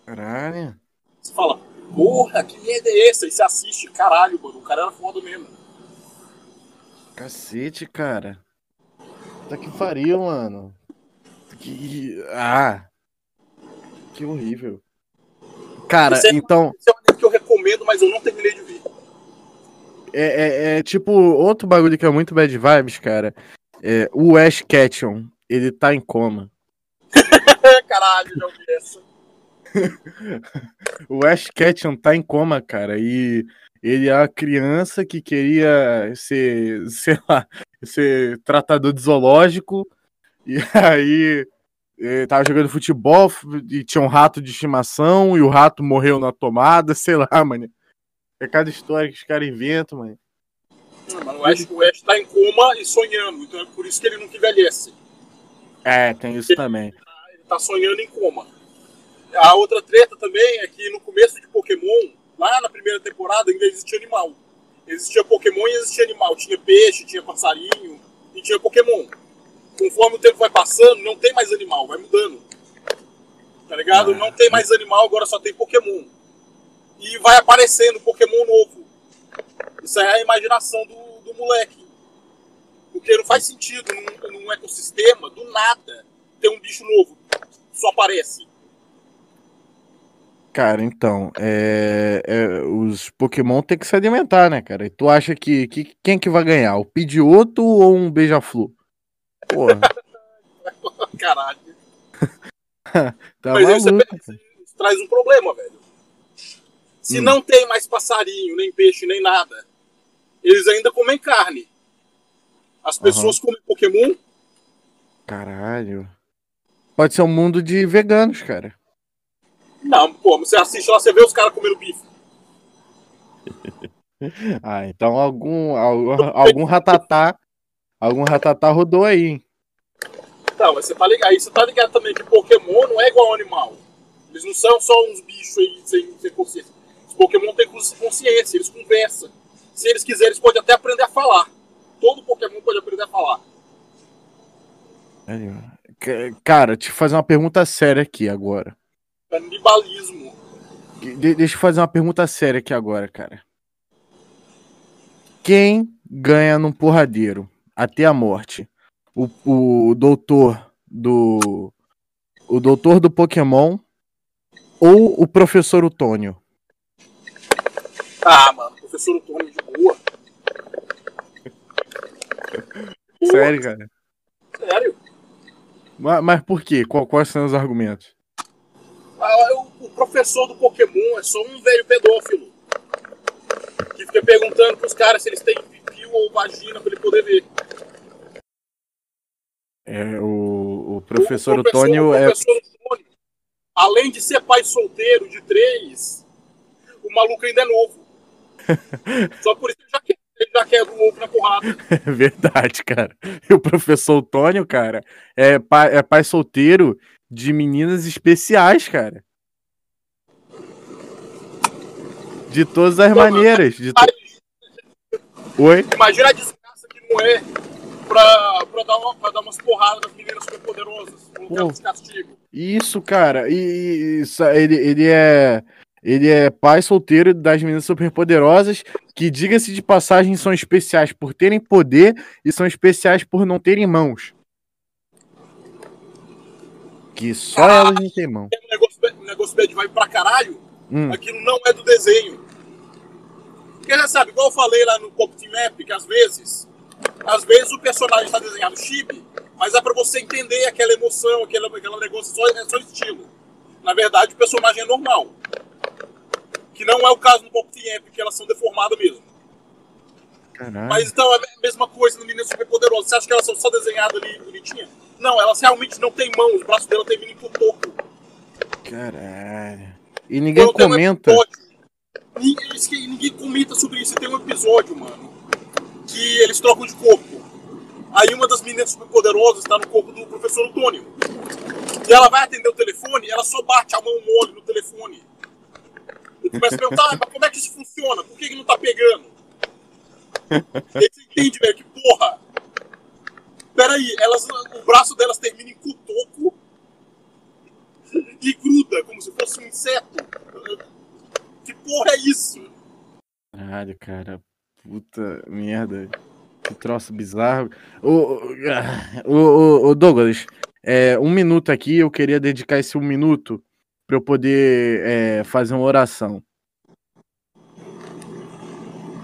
A: Caralho.
F: Você fala, porra, que merda é essa? Aí você assiste, caralho, mano, o cara era foda mesmo.
A: Cacete, cara. Tá que pariu, mano. Que. Ah. Que horrível. Cara,
F: Esse é-
A: então.
F: Esse é um anime que eu recomendo, mas eu não terminei de ver.
A: É, é- é tipo outro bagulho que é muito bad vibes, cara. É, o Ash Ketchum, ele tá em coma.
F: Caralho, já ouvi essa.
A: O Ash Ketchum tá em coma, cara. E ele é a criança que queria ser, sei lá, ser tratador de zoológico. E aí eh, tava jogando futebol e tinha um rato de estimação e o rato morreu na tomada, sei lá, mano. É cada história que os caras inventam, mano.
F: Hum, Mano, o Ash, o Ash tá em coma e sonhando, então é por isso que ele nunca envelhece.
A: É, tem isso também.
F: Ele tá sonhando em coma. A outra treta também é que no começo de Pokémon, lá na primeira temporada, ainda existia animal. Existia Pokémon e existia animal. Tinha peixe, tinha passarinho e tinha Pokémon. Conforme o tempo vai passando, não tem mais animal, vai mudando. Tá ligado?
A: Ah.
F: Não tem mais animal, agora só tem Pokémon. E vai aparecendo Pokémon novo. Isso é a imaginação do, do moleque. Porque não faz sentido num, num ecossistema, do nada, ter um bicho novo. Só aparece.
A: Cara, então, é, é, os Pokémon tem que se alimentar, né, cara? E tu acha que, que quem que vai ganhar? O Pidgeotto ou um Beija-Flor? Porra,
F: Caralho.
A: tá
F: Mas aí você
A: maluco.
F: isso traz um problema, velho. Se
A: Hum.
F: não tem mais passarinho, nem peixe, nem nada, eles ainda comem carne. As pessoas comem Pokémon,
A: Caralho. Pode ser um mundo de veganos, cara.
F: Não, pô, você assiste lá, você vê os caras comendo bife.
A: Ah, então algum, algum, algum ratatá, algum ratatá rodou aí, hein?
F: Não, mas você tá ligado. Aí você tá ligado também que Pokémon não é igual ao animal. Eles não são só uns bichos aí sem, sem consciência. Os Pokémon têm consciência, eles conversam. Se eles quiserem, eles podem até aprender a falar. Todo Pokémon pode aprender a falar.
A: Cara, te fazer uma pergunta séria aqui agora.
F: Canibalismo.
A: De- deixa eu fazer uma pergunta séria aqui agora, cara. Quem ganha num porradeiro até a morte? O, o doutor do. o doutor do Pokémon ou o professor Otônio?
F: Ah, mano, professor Antônio de boa.
A: Sério, cara.
F: Sério?
A: Mas, mas por quê? Qual- quais são os argumentos?
F: Ah, o, professor do Pokémon é só um velho pedófilo. Que fica perguntando pros caras se eles têm pipi ou vagina pra ele poder ver.
A: É, o, o professor
F: o
A: Otônio
F: o
A: é.
F: professor Antônio, além de ser pai solteiro de três, o maluco ainda é novo. Só por isso ele já quer, ele já quebra o ovo na porrada.
A: É verdade, cara. E o professor Otônio, cara, é pai, é pai solteiro de meninas especiais, cara. De todas as maneiras. De to- Oi?
F: imagina a desgraça que não é pra, pra, dar, uma, pra dar umas porradas nas meninas superpoderosas, colocar
A: Pô.
F: nos castigos.
A: Isso, cara. E, e isso, ele, ele é. Ele é pai solteiro das meninas superpoderosas, que, diga-se de passagem, são especiais por terem poder e são especiais por não terem mãos. Que só
F: Ah.
A: elas não têm mão.
F: É um negócio, um negócio bad vibe pra caralho,
A: Hum,
F: aquilo não é do desenho. Porque já sabe, igual eu falei lá no Pop Team Map, que às vezes, às vezes o personagem está desenhado chibi, mas é pra você entender aquela emoção, aquele, aquele negócio, só, é só estilo. Na verdade, o personagem é normal. Que não é o caso no Pop Team Map, que elas são deformadas mesmo.
A: caralho.
F: Mas então é a mesma coisa no Menino Super Poderoso. Você acha que elas são só desenhadas ali bonitinhas? Não, elas realmente não têm mão, os braços dela terminam em cotoco.
A: Caralho. E ninguém
F: Quando um
A: comenta.
F: episódio- Ninguém, ninguém comenta sobre isso. Tem um episódio, mano, que eles trocam de corpo. Aí uma das meninas superpoderosas tá no corpo do professor Antônio. E ela vai atender o telefone, ela só bate a mão mole no telefone. E começa a perguntar, "Ah, mas como é que isso funciona? Por que, que não tá pegando? E aí você entende, velho, que porra. Peraí, elas, o braço delas termina em cotoco e gruda, como se fosse um inseto. Que porra é isso?
A: Caralho, cara. Puta merda. Que troço bizarro. Ô, ô, ô, ô, Douglas, é, um minuto aqui. Eu queria dedicar esse um minuto pra eu poder é, fazer uma oração.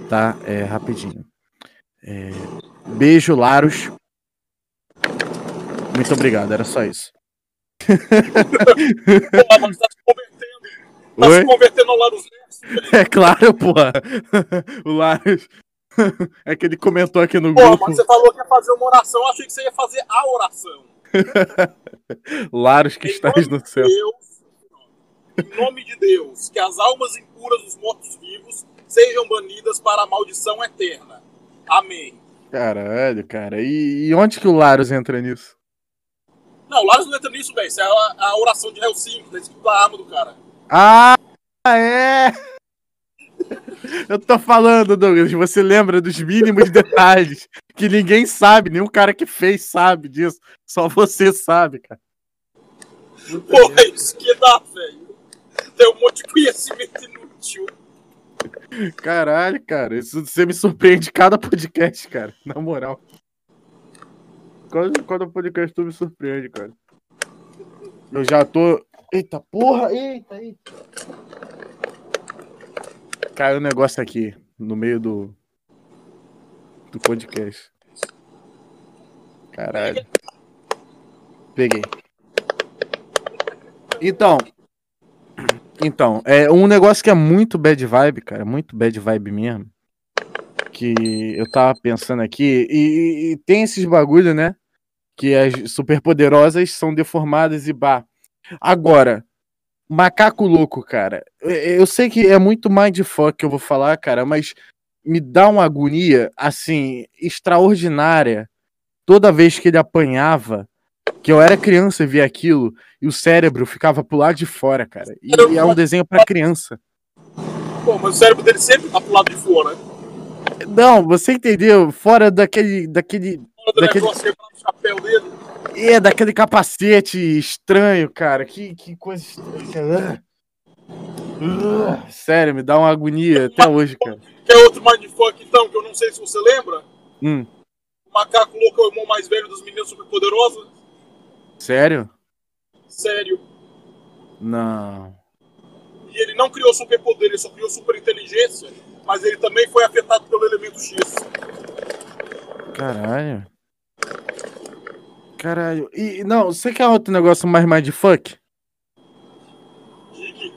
A: Tá? É, rapidinho. É, beijo, Laros. Muito obrigado, era só isso.
F: Porra, você tá se convertendo. Tá
A: Oi?
F: se convertendo ao Nerds, velho.
A: É claro, porra. O Laros. É que ele comentou aqui no
F: Porra,
A: grupo.
F: mano, você falou que ia fazer uma oração, eu achei que você ia fazer a oração.
A: Laros que
F: Em
A: estás no
F: de
A: céu.
F: Deus, em nome de Deus, que as almas impuras dos mortos-vivos sejam banidas para a maldição eterna. Amém.
A: Caralho, cara. E, e onde que o Laros entra nisso?
F: Não, o Laros não entra nisso, velho. Isso é a, a oração de Helsinki, tá escrito na arma do cara.
A: Ah, é! Eu tô falando, Douglas, você lembra dos mínimos detalhes que ninguém sabe, nenhum cara que fez sabe disso. Só você sabe, cara.
F: Porra, é isso que dá, velho. Tem um monte de conhecimento inútil.
A: Caralho, cara. Isso você me surpreende cada podcast, cara. Na moral. Quando, quando o podcast tu me surpreende, cara. Eu já tô. Eita porra! Eita, eita. Caiu um negócio aqui no meio do. Do podcast. Caralho. Peguei. Então. Então, é um negócio que é muito bad vibe, cara. Muito bad vibe mesmo. Que eu tava pensando aqui. E, e tem esses bagulho, né? Que as superpoderosas são deformadas e bah. Agora, macaco louco, cara. Eu, sei que é muito mindfuck que eu vou falar, cara, mas me dá uma agonia, assim, extraordinária. Toda vez que ele apanhava, que eu era criança e via aquilo, e o cérebro ficava pro lado de fora, cara. E, e é um desenho pra criança.
F: Pô, mas o cérebro dele sempre tá pro lado de fora. né?
A: Não, você entendeu? Fora daquele. daquele.
F: Fora do
A: Daquele-
F: chapéu dele.
A: É, daquele capacete estranho, cara. Que, que coisa estranha. Ah, sério, me dá uma agonia até hoje, cara.
F: Quer outro mindfuck, então, que eu não sei se você lembra?
A: Hum,
F: O macaco louco é o irmão mais velho dos meninos superpoderosos.
A: sério?
F: Sério.
A: Não.
F: E ele não criou superpoder, ele só criou superinteligência, mas ele também foi afetado pelo elemento X.
A: Caralho. Caralho. E, não, você quer outro negócio mais mindfuck?
F: Digue.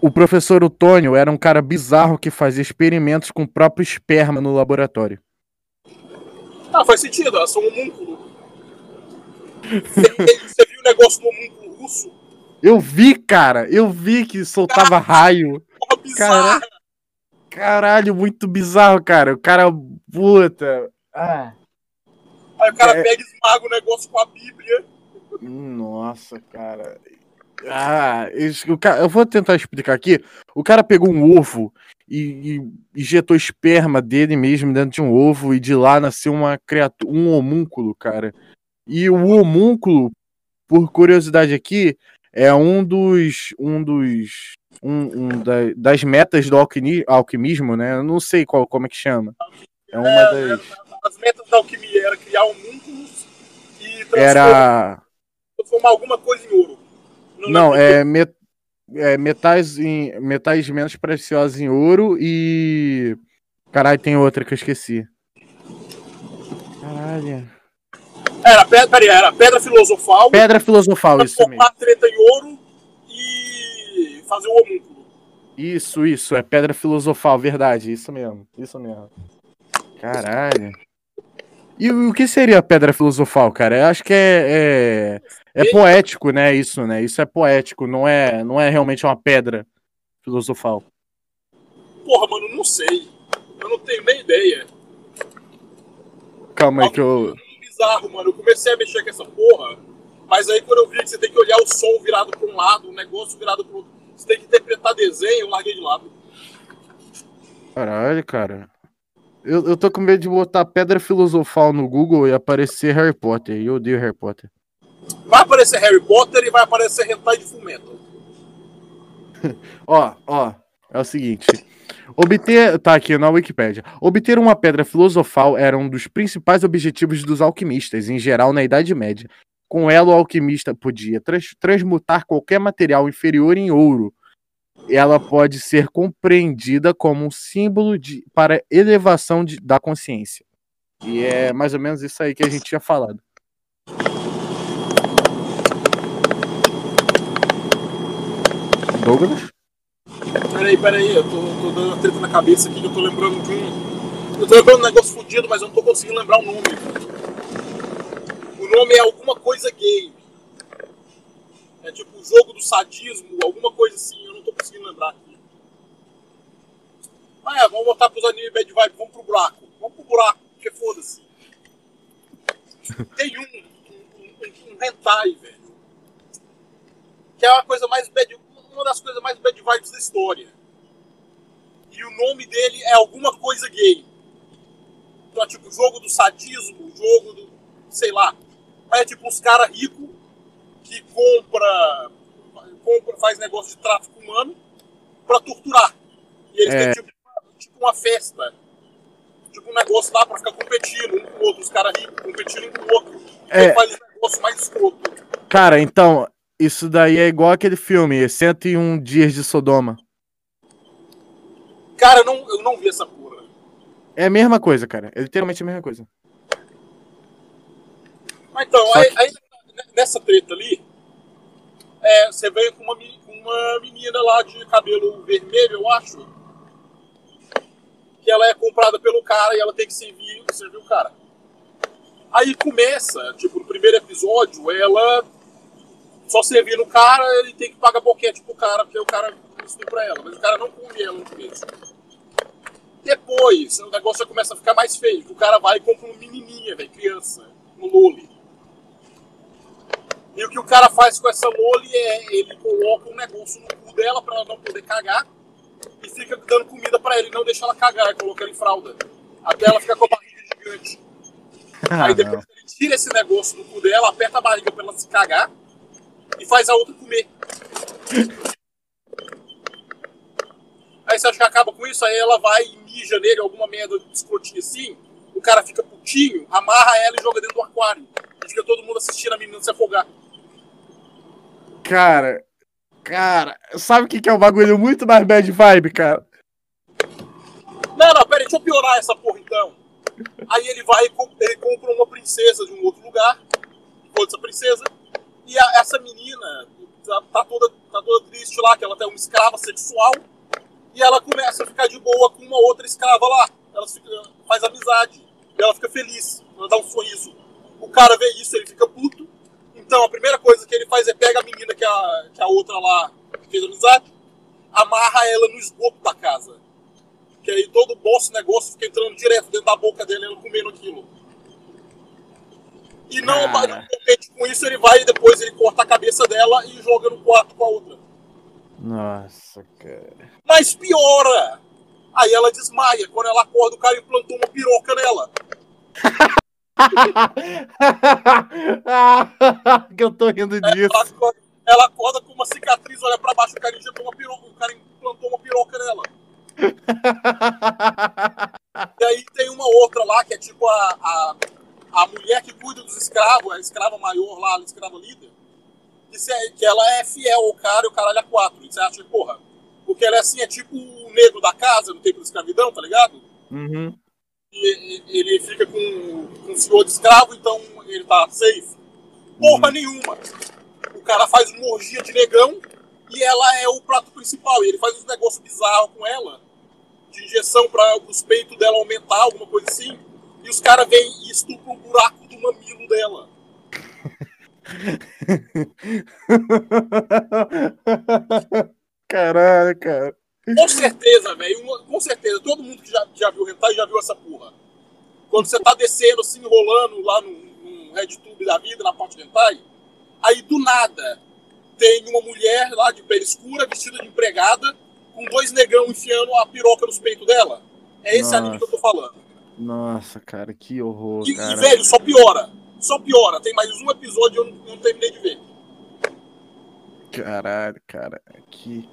A: O professor Otônio era um cara bizarro que fazia experimentos com o próprio esperma no laboratório.
F: Ah, faz sentido, elas são um homúnculo. Você você viu o negócio do homúnculo russo?
A: Eu vi, cara. Eu vi que soltava raio.
F: Porra bizarra.
A: Caralho, muito bizarro, cara. O cara. Puta. Ah.
F: Aí o cara
A: É.
F: pega e esmaga o negócio com a Bíblia.
A: Nossa, cara. Ah, isso- o ca- eu vou tentar explicar aqui. O cara pegou um ovo e, e injetou esperma dele mesmo dentro de um ovo e de lá nasceu uma criatura, um homúnculo, cara. E o homúnculo, por curiosidade aqui, é um dos um dos um, um da- das metas do alquini- alquimismo, né? Eu não sei qual como é que chama. É uma
F: É,
A: das
F: As metas da alquimia era criar homúnculos e transformar,
A: era
F: transformar alguma coisa em ouro.
A: Não,
F: lembro
A: é, met- é metais, em, metais menos preciosos em ouro e. Caralho, tem outra que eu esqueci. Caralho.
F: Era, pedra, peraí, era pedra filosofal,
A: Pedra filosofal, isso mesmo.
F: transformar treta em ouro e fazer o homúnculo.
A: Isso, isso, é pedra filosofal, verdade, isso mesmo, isso mesmo. Caralho. E o que seria a pedra filosofal, cara? Eu acho que é, é, é poético, né? Isso, né? Isso é poético, não é, não é realmente uma pedra filosofal.
F: Porra, mano, não sei. Eu não tenho nem ideia.
A: Calma aí que eu.
F: Bizarro, mano. Eu comecei a mexer com essa porra, mas aí quando eu vi que você tem que olhar o sol virado pra um lado, o negócio virado pro outro, você tem que interpretar desenho, eu larguei de lado.
A: Caralho, cara. Eu, eu tô com medo de botar pedra filosofal no Google e aparecer Harry Potter. E eu odeio Harry Potter.
F: Vai aparecer Harry Potter e vai aparecer Hentai de Fumento.
A: Ó, ó, é o seguinte. Obter, tá aqui na Wikipédia. Obter uma pedra filosofal era um dos principais objetivos dos alquimistas, em geral na Idade Média. Com ela, o alquimista podia trans- transmutar qualquer material inferior em ouro. Ela pode ser compreendida como um símbolo de, para elevação de- da consciência. E é mais ou menos isso aí que a gente tinha falado. Douglas?
F: Peraí, peraí, eu tô, tô dando uma treta na cabeça aqui que eu tô lembrando de um. Eu tô lembrando um negócio fudido, mas eu não tô conseguindo lembrar o nome. O nome é alguma coisa game. É tipo o jogo do sadismo, alguma coisa assim, eu não tô conseguindo lembrar aqui. Ah, é, vamos voltar pros anime bad vibe, vamos pro buraco. Vamos pro buraco, porque foda-se. Tem um, um, um, um hentai, velho. Que é uma coisa mais bad, uma das coisas mais bad vibes da história. E o nome dele é alguma coisa gay. Então é tipo jogo do sadismo, jogo do. sei lá. Aí é tipo uns caras ricos que compra, compra. faz negócio de tráfico humano pra torturar. E eles
A: É.
F: têm tipo, tipo uma festa. Tipo um negócio lá pra ficar competindo um com o outro, os caras ricos competindo um com o outro.
A: É.
F: Faz um negócio mais escroto.
A: Cara, então, isso daí é igual aquele filme, 101 Dias de Sodoma.
F: Cara, eu não, eu não vi essa porra.
A: É a mesma coisa, cara. É literalmente a mesma coisa.
F: Mas então,
A: Só
F: aí,
A: que-
F: aí, nessa treta ali, é, você veio com uma, uma menina lá de cabelo vermelho, eu acho. Que ela é comprada pelo cara e ela tem que servir, servir o cara. Aí começa, tipo, no primeiro episódio, ela só servindo o cara, ele tem que pagar boquete pro cara, porque o cara estupra ela. Mas o cara não come ela no começo. Depois, o negócio já começa a ficar mais feio. O cara vai e compra uma menininha, velho, criança, no Loli. E o que o cara faz com essa Loli é ele coloca um negócio no cu dela pra ela não poder cagar e fica dando comida pra ela e não deixa ela cagar, coloca ela em fralda. Até ela ficar com a barriga gigante.
A: Ah,
F: Aí depois ele tira esse negócio do cu dela, aperta a barriga pra ela se cagar e faz a outra comer. Aí você acha que acaba com isso, aí ela vai e mija nele, alguma merda de escrotinho assim, o cara fica putinho, amarra ela e joga dentro do aquário. E fica todo mundo assistindo a menina se afogar.
A: Cara, cara, sabe o que, que é um bagulho muito mais bad vibe, cara?
F: Não, não, peraí, deixa eu piorar essa porra então. Aí ele vai e compra uma princesa de um outro lugar, foda essa princesa, e a- essa menina tá, tá toda, tá toda triste lá, que ela tem uma escrava sexual, e ela começa a ficar de boa com uma outra escrava lá. Ela fica, faz amizade, e ela fica feliz, ela dá um sorriso. O cara vê isso, ele fica puto. Então a primeira coisa que ele faz é pega a menina que a, que a outra lá fez amizade, amarra ela no esgoto da casa. Que aí todo o boss negócio fica entrando direto dentro da boca dele, ela comendo aquilo. E não,
A: Cara.
F: não contente com isso, ele vai e depois ele corta a cabeça dela e joga no quarto com a outra.
A: Nossa, cara.
F: Mas piora! Aí ela desmaia. Quando ela acorda, o cara implantou uma piroca nela.
A: que eu tô rindo disso.
F: Ela acorda, ela acorda com uma cicatriz, olha pra baixo, o cara injetou uma piroca, o cara implantou uma piroca nela. E aí tem uma outra lá, que é tipo a, a, a mulher que cuida dos escravos, a escrava maior lá, a escrava líder, que, se é- que ela é fiel ao cara e o caralho é quatro. E você acha, porra, porque ela é assim, é tipo o negro da casa no tempo da escravidão, tá ligado?
A: Uhum.
F: Ele fica com, com o senhor de escravo, então ele tá safe. Porra nenhuma. O cara faz uma orgia de negão e ela é o prato principal. E ele faz uns negócios bizarros com ela, de injeção para os peitos dela aumentar, alguma coisa assim. E os caras vêm e estupram o buraco do mamilo dela.
A: Caralho, cara.
F: Com certeza, velho. Com certeza. Todo mundo que já, já viu hentai já viu essa porra. Quando você tá descendo, se enrolando lá no, no RedTube da vida, na parte de hentai, aí do nada tem uma mulher lá de pele escura, vestida de empregada, com dois negão enfiando a piroca nos peitos dela. É esse
A: Nossa.
F: anime que eu tô falando.
A: Nossa, cara, que horror,
F: E, e,
A: cara.
F: velho, só piora. Só piora. Tem mais um episódio e eu não, eu não terminei de ver.
A: Caralho, cara. Que.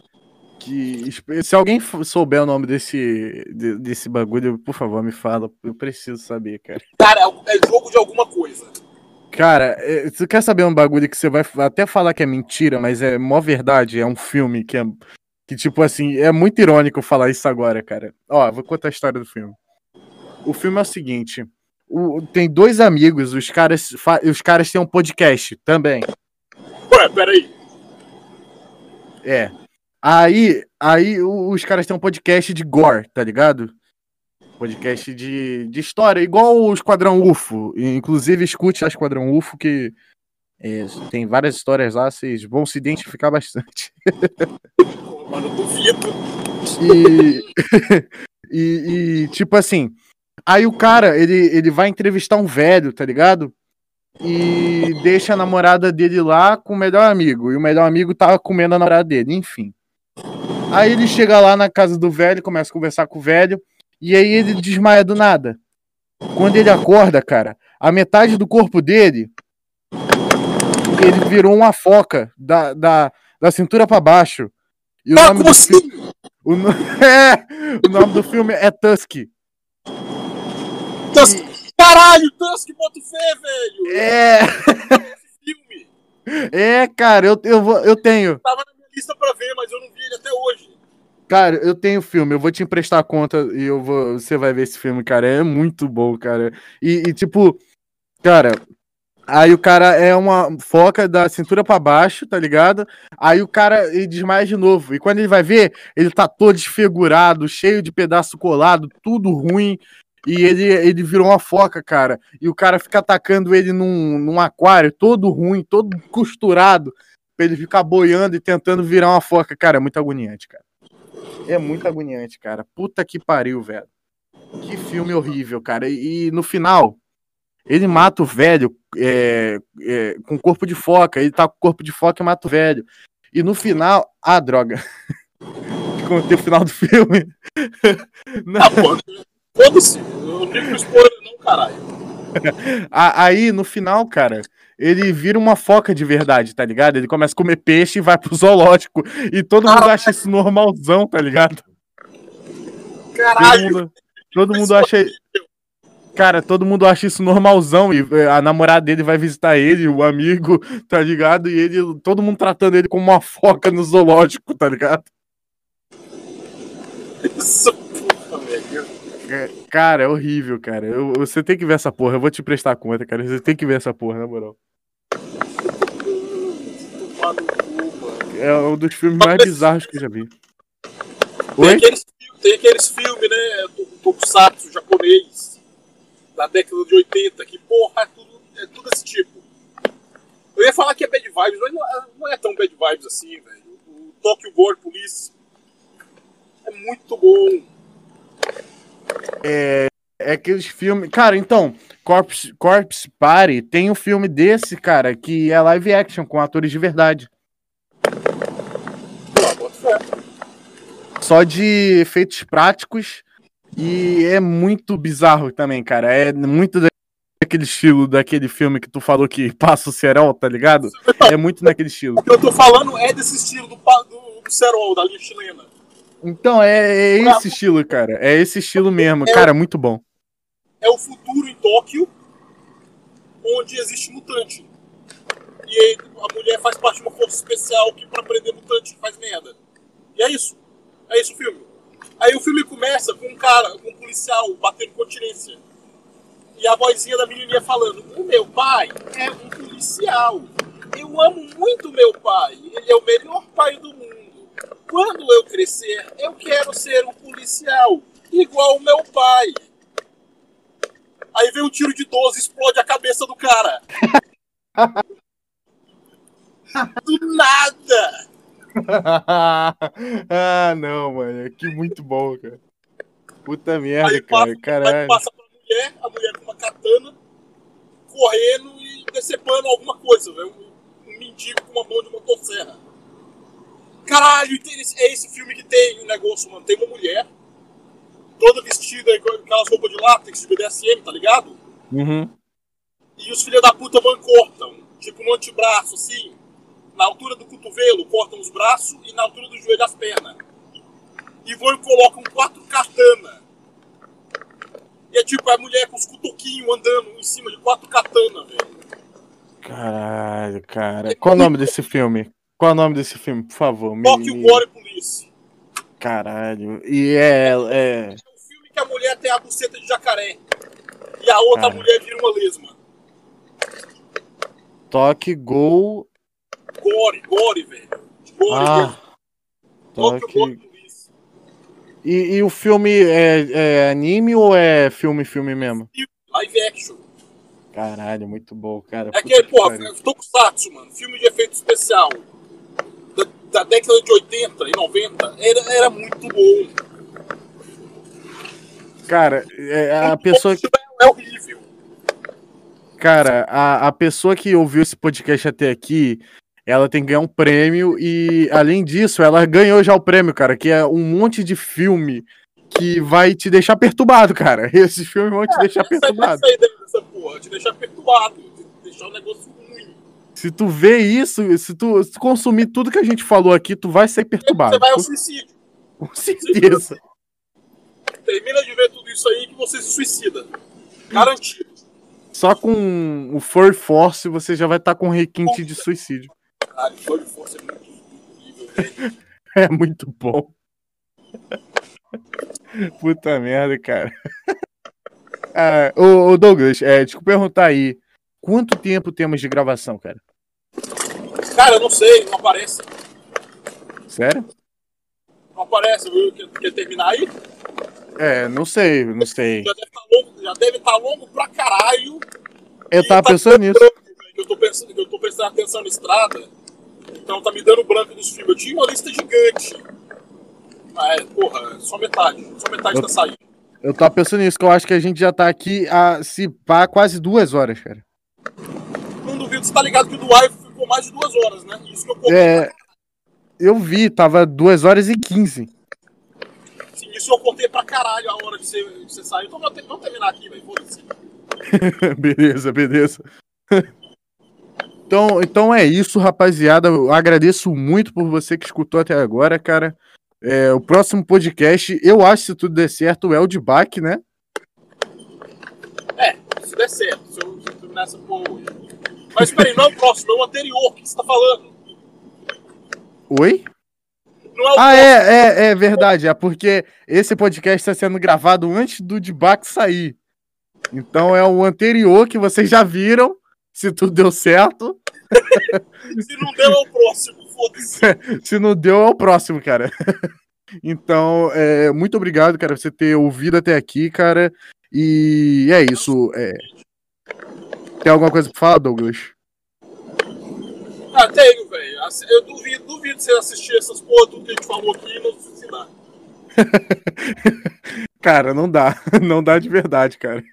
A: Se alguém souber o nome desse, de- desse bagulho, por favor, me fala. Eu preciso saber, cara.
F: Cara, é, é jogo de alguma coisa.
A: Cara, é, você quer saber um bagulho que você vai até falar que é mentira, mas é mó verdade? É um filme que é. Que, tipo assim, é muito irônico falar isso agora, cara. Ó, vou contar a história do filme. O filme é o seguinte: o- tem dois amigos, os caras, os caras têm um podcast também.
F: Ué, peraí.
A: É. Aí, aí os caras têm um podcast de gore, tá ligado? Podcast de, de história, igual o Esquadrão UFO. Inclusive, escute a Esquadrão UFO, que é, tem várias histórias lá, vocês vão se identificar bastante.
F: Mano, duvido.
A: E, e, e, tipo assim, aí o cara, ele, ele vai entrevistar um velho, tá ligado? E deixa a namorada dele lá com o melhor amigo. E o melhor amigo tava comendo a namorada dele, enfim. Aí ele chega lá na casa do velho, começa a conversar com o velho, e aí ele desmaia do nada. Quando ele acorda, cara, a metade do corpo dele, ele virou uma foca da, da, da cintura pra baixo. E o
F: Ah,
A: nome do
F: assim?
A: o, no- é, o nome do filme é Tusk.
F: Tusk. Caralho, Tusk, bota fé, velho.
A: É,
F: filme.
A: é, cara, eu, eu, vou- eu tenho.
F: Tava na lista pra ver, mas eu não vi ele até hoje.
A: Cara, eu tenho filme, eu vou te emprestar a conta e eu vou, você vai ver esse filme, cara. É muito bom, cara. E, e, tipo, cara, aí o cara é uma foca da cintura pra baixo, tá ligado? Aí o cara ele desmaia de novo. E quando ele vai ver, ele tá todo desfigurado, cheio de pedaço colado, tudo ruim. E ele, ele virou uma foca, cara. E o cara fica atacando ele num, num aquário, todo ruim, todo costurado, pra ele ficar boiando e tentando virar uma foca. Cara, é muito agoniante, cara. É muito agoniante, cara. Puta que pariu, velho. Que filme horrível, cara. E, e no final, ele mata o velho é, é, com corpo de foca. Ele tá com corpo de foca e mata o velho. E no final. Ah, droga. Contei o final do filme. Não.
F: Ah, pô. Foda-se. Eu não pro spoiler, não, caralho.
A: Aí, no final, cara, ele vira uma foca de verdade, tá ligado? Ele começa a comer peixe e vai pro zoológico. E todo mundo acha isso normalzão, tá ligado? Todo
F: Caralho.
A: mundo, todo mundo acha. Cara, todo mundo acha isso normalzão. E eh, a namorada dele vai visitar ele, o amigo, tá ligado? E ele, todo mundo tratando ele como uma foca no zoológico, tá ligado?
F: Isso,
A: Cara, é horrível, cara. Eu- você tem que ver essa porra. Eu vou te prestar conta, cara. Você tem que ver essa porra, na moral. É um dos filmes mais bizarros que eu já vi.
F: Tem
A: Oi?
F: aqueles, fi- tem aqueles filmes, né? do Tokusatsu japonês da década de 80, que porra, é tudo, é tudo esse tipo. Eu ia falar que é bad vibes, mas não é, não é tão bad vibes assim, velho. O Tokyo Gore Police é muito bom.
A: É aqueles filmes. Cara, então, Corpse, Corpse Party tem um filme desse, cara, que é live action com atores de verdade. Só de efeitos práticos. E é muito bizarro também, cara. É muito daquele estilo daquele filme que tu falou que passa o cerol, tá ligado? É muito naquele estilo.
F: O que eu tô falando é desse estilo do, do, do Serol, da linha chilena.
A: Então, é, é esse estilo, cara. É esse estilo mesmo. Cara, muito bom.
F: É o futuro em Tóquio, onde existe mutante. E aí a mulher faz parte de uma força especial que pra prender mutante faz merda. E é isso. É isso o filme. Aí o filme começa com um cara, com um policial batendo continência. E a vozinha da menininha falando: O meu pai é um policial. Eu amo muito meu pai. Ele é o melhor pai do mundo. Quando eu crescer, eu quero ser um policial, igual o meu pai. Aí vem um tiro de 12 e explode a cabeça do cara. do nada!
A: ah, não, mano. Que muito bom, cara. Puta merda,
F: Aí
A: cara.
F: passa, aí
A: Caralho.
F: passa pra mulher, a mulher com uma katana, correndo e decepando alguma coisa, velho. Um, um mendigo com uma mão de motosserra. Caralho, é esse filme que tem um negócio, mano. Tem uma mulher, toda vestida com aquelas roupas de látex de BDSM, tá ligado?
A: Uhum.
F: E os filhos da puta cortam, tipo no antebraço, assim, na altura do cotovelo, cortam os braços e na altura do joelho as pernas. E vão e colocam quatro katana. E é tipo a mulher com os cutuquinhos andando em cima de quatro katana, velho.
A: Caralho, cara. Qual o nome desse filme? Qual o nome desse filme, por favor? Me,
F: Tóquio
A: me-
F: Gore Police.
A: Caralho. E é, é.
F: É um filme que a mulher tem a buceta de jacaré. E a outra mulher vira uma lesma.
A: Toque Gol.
F: Gore, Gore, velho. Gore,
A: Ah. Toque.
F: Gore Police.
A: E, e o filme é, é anime ou é filme, filme mesmo?
F: Live action.
A: Caralho, muito bom, cara.
F: É que porra. Tokusatsu, mano, filme de efeito especial da, da década de 80 e 90, era, era muito bom.
A: Cara, é, a pessoa que.
F: É horrível.
A: Cara, a, a pessoa que ouviu esse podcast até aqui, ela tem que ganhar um prêmio e, além disso, ela ganhou já o prêmio, cara, que é um monte de filme que vai te deixar perturbado, cara. Esses filmes vão te deixar
F: Essa, essa
A: perturbado.
F: é a ideia dessa porra, te deixar perturbado, te deixar um negócio.
A: Se tu vê isso, se tu, se tu consumir tudo que a gente falou aqui, tu vai ser perturbado.
F: Você vai ao suicídio.
A: com certeza.
F: Termina de ver tudo isso aí que você se suicida. Garantido.
A: Só com o Fur Force você já vai estar com requinte de suicídio.
F: Caralho, Fire Force é muito velho.
A: É muito bom. Puta merda, cara. Ah, ô, ô, Douglas, é, deixa eu perguntar aí. Quanto tempo temos de gravação, cara?
F: Cara, eu não sei, não aparece.
A: Sério?
F: Não aparece, viu? Quer, quer terminar aí?
A: É, não sei, não sei.
F: Já deve estar longo, já deve estar longo pra caralho.
A: Eu tava
F: tá
A: pensando nisso.
F: branco, Eu tô, pensando, eu tô prestando atenção na estrada. Então tá me dando branco dos filmes. Eu tinha uma lista gigante. Mas, porra, só metade. Só metade
A: Eu-
F: tá saindo.
A: Eu tava pensando nisso, que eu acho que a gente já tá aqui a se pá quase duas horas, cara.
F: Não duvido, você tá ligado que o do Wife ficou mais de duas horas, né? Isso que eu contei.
A: É, eu vi, tava duas horas e quinze.
F: Assim, isso eu contei pra caralho a hora de você, de você sair. Então vamos, vamos terminar aqui, velho. Foda-se.
A: beleza, beleza. Então, então é isso, rapaziada. Eu agradeço muito por você que escutou até agora, cara. É, o próximo podcast, eu acho, se tudo der certo, é o de Bach, né?
F: Se der certo, se eu, se eu terminar essa porra. Mas peraí, não é o próximo, é o anterior. O que você tá falando?
A: Oi?
F: Não é o
A: Ah,
F: próximo.
A: é, é, é verdade. É porque esse podcast está sendo gravado antes do debate sair. Então é o anterior que vocês já viram. Se tudo deu certo.
F: Se não der, é o próximo. Foda-se.
A: Se não deu, é o próximo, cara. Então, é, muito obrigado, cara, por você ter ouvido até aqui, cara. E é isso. é. Tem alguma coisa pra falar, Douglas?
F: Ah, tenho, velho. Eu duvido, duvido você assistir essas porra tudo que a gente falou aqui e não se ensinar.
A: Cara, não dá. Não dá de verdade, cara.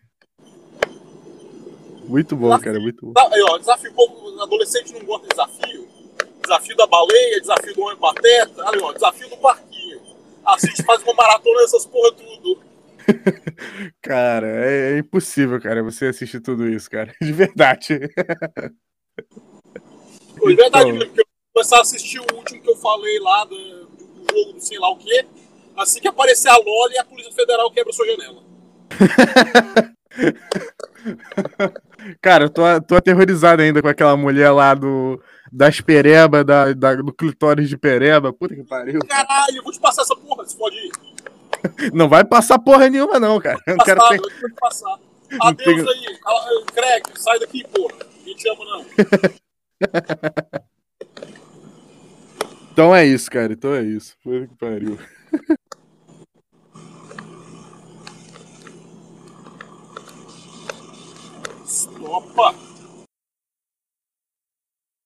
A: Muito bom, cara, muito bom.
F: Aí, ó, desafio. Como adolescente não gosta de desafio. Desafio da baleia, desafio do homem pateta. Aí, ó, desafio do parquinho. Assiste, faz uma maratona dessas porra tudo.
A: Cara, é, é impossível, cara, você assistir tudo isso, cara. De verdade.
F: Pô, é verdade
A: Então.
F: mesmo, que eu vou começar a assistir o último que eu falei lá do, do jogo do sei lá o quê. Assim que aparecer a Loli, a Polícia Federal quebra sua janela.
A: Cara, eu tô, tô aterrorizado ainda com aquela mulher lá do das pereba, da, da- do clitóris de pereba. Puta que pariu.
F: Caralho, eu vou te passar essa porra, se pode ir.
A: Não vai passar porra nenhuma, não, cara. Eu não quero
F: Passar,
A: ter...
F: passar. Adeus
A: tenho-
F: aí. Craig, sai daqui, porra. Ninguém te ama, não.
A: Então é isso, cara. Então é isso. Puta que pariu.
F: Opa!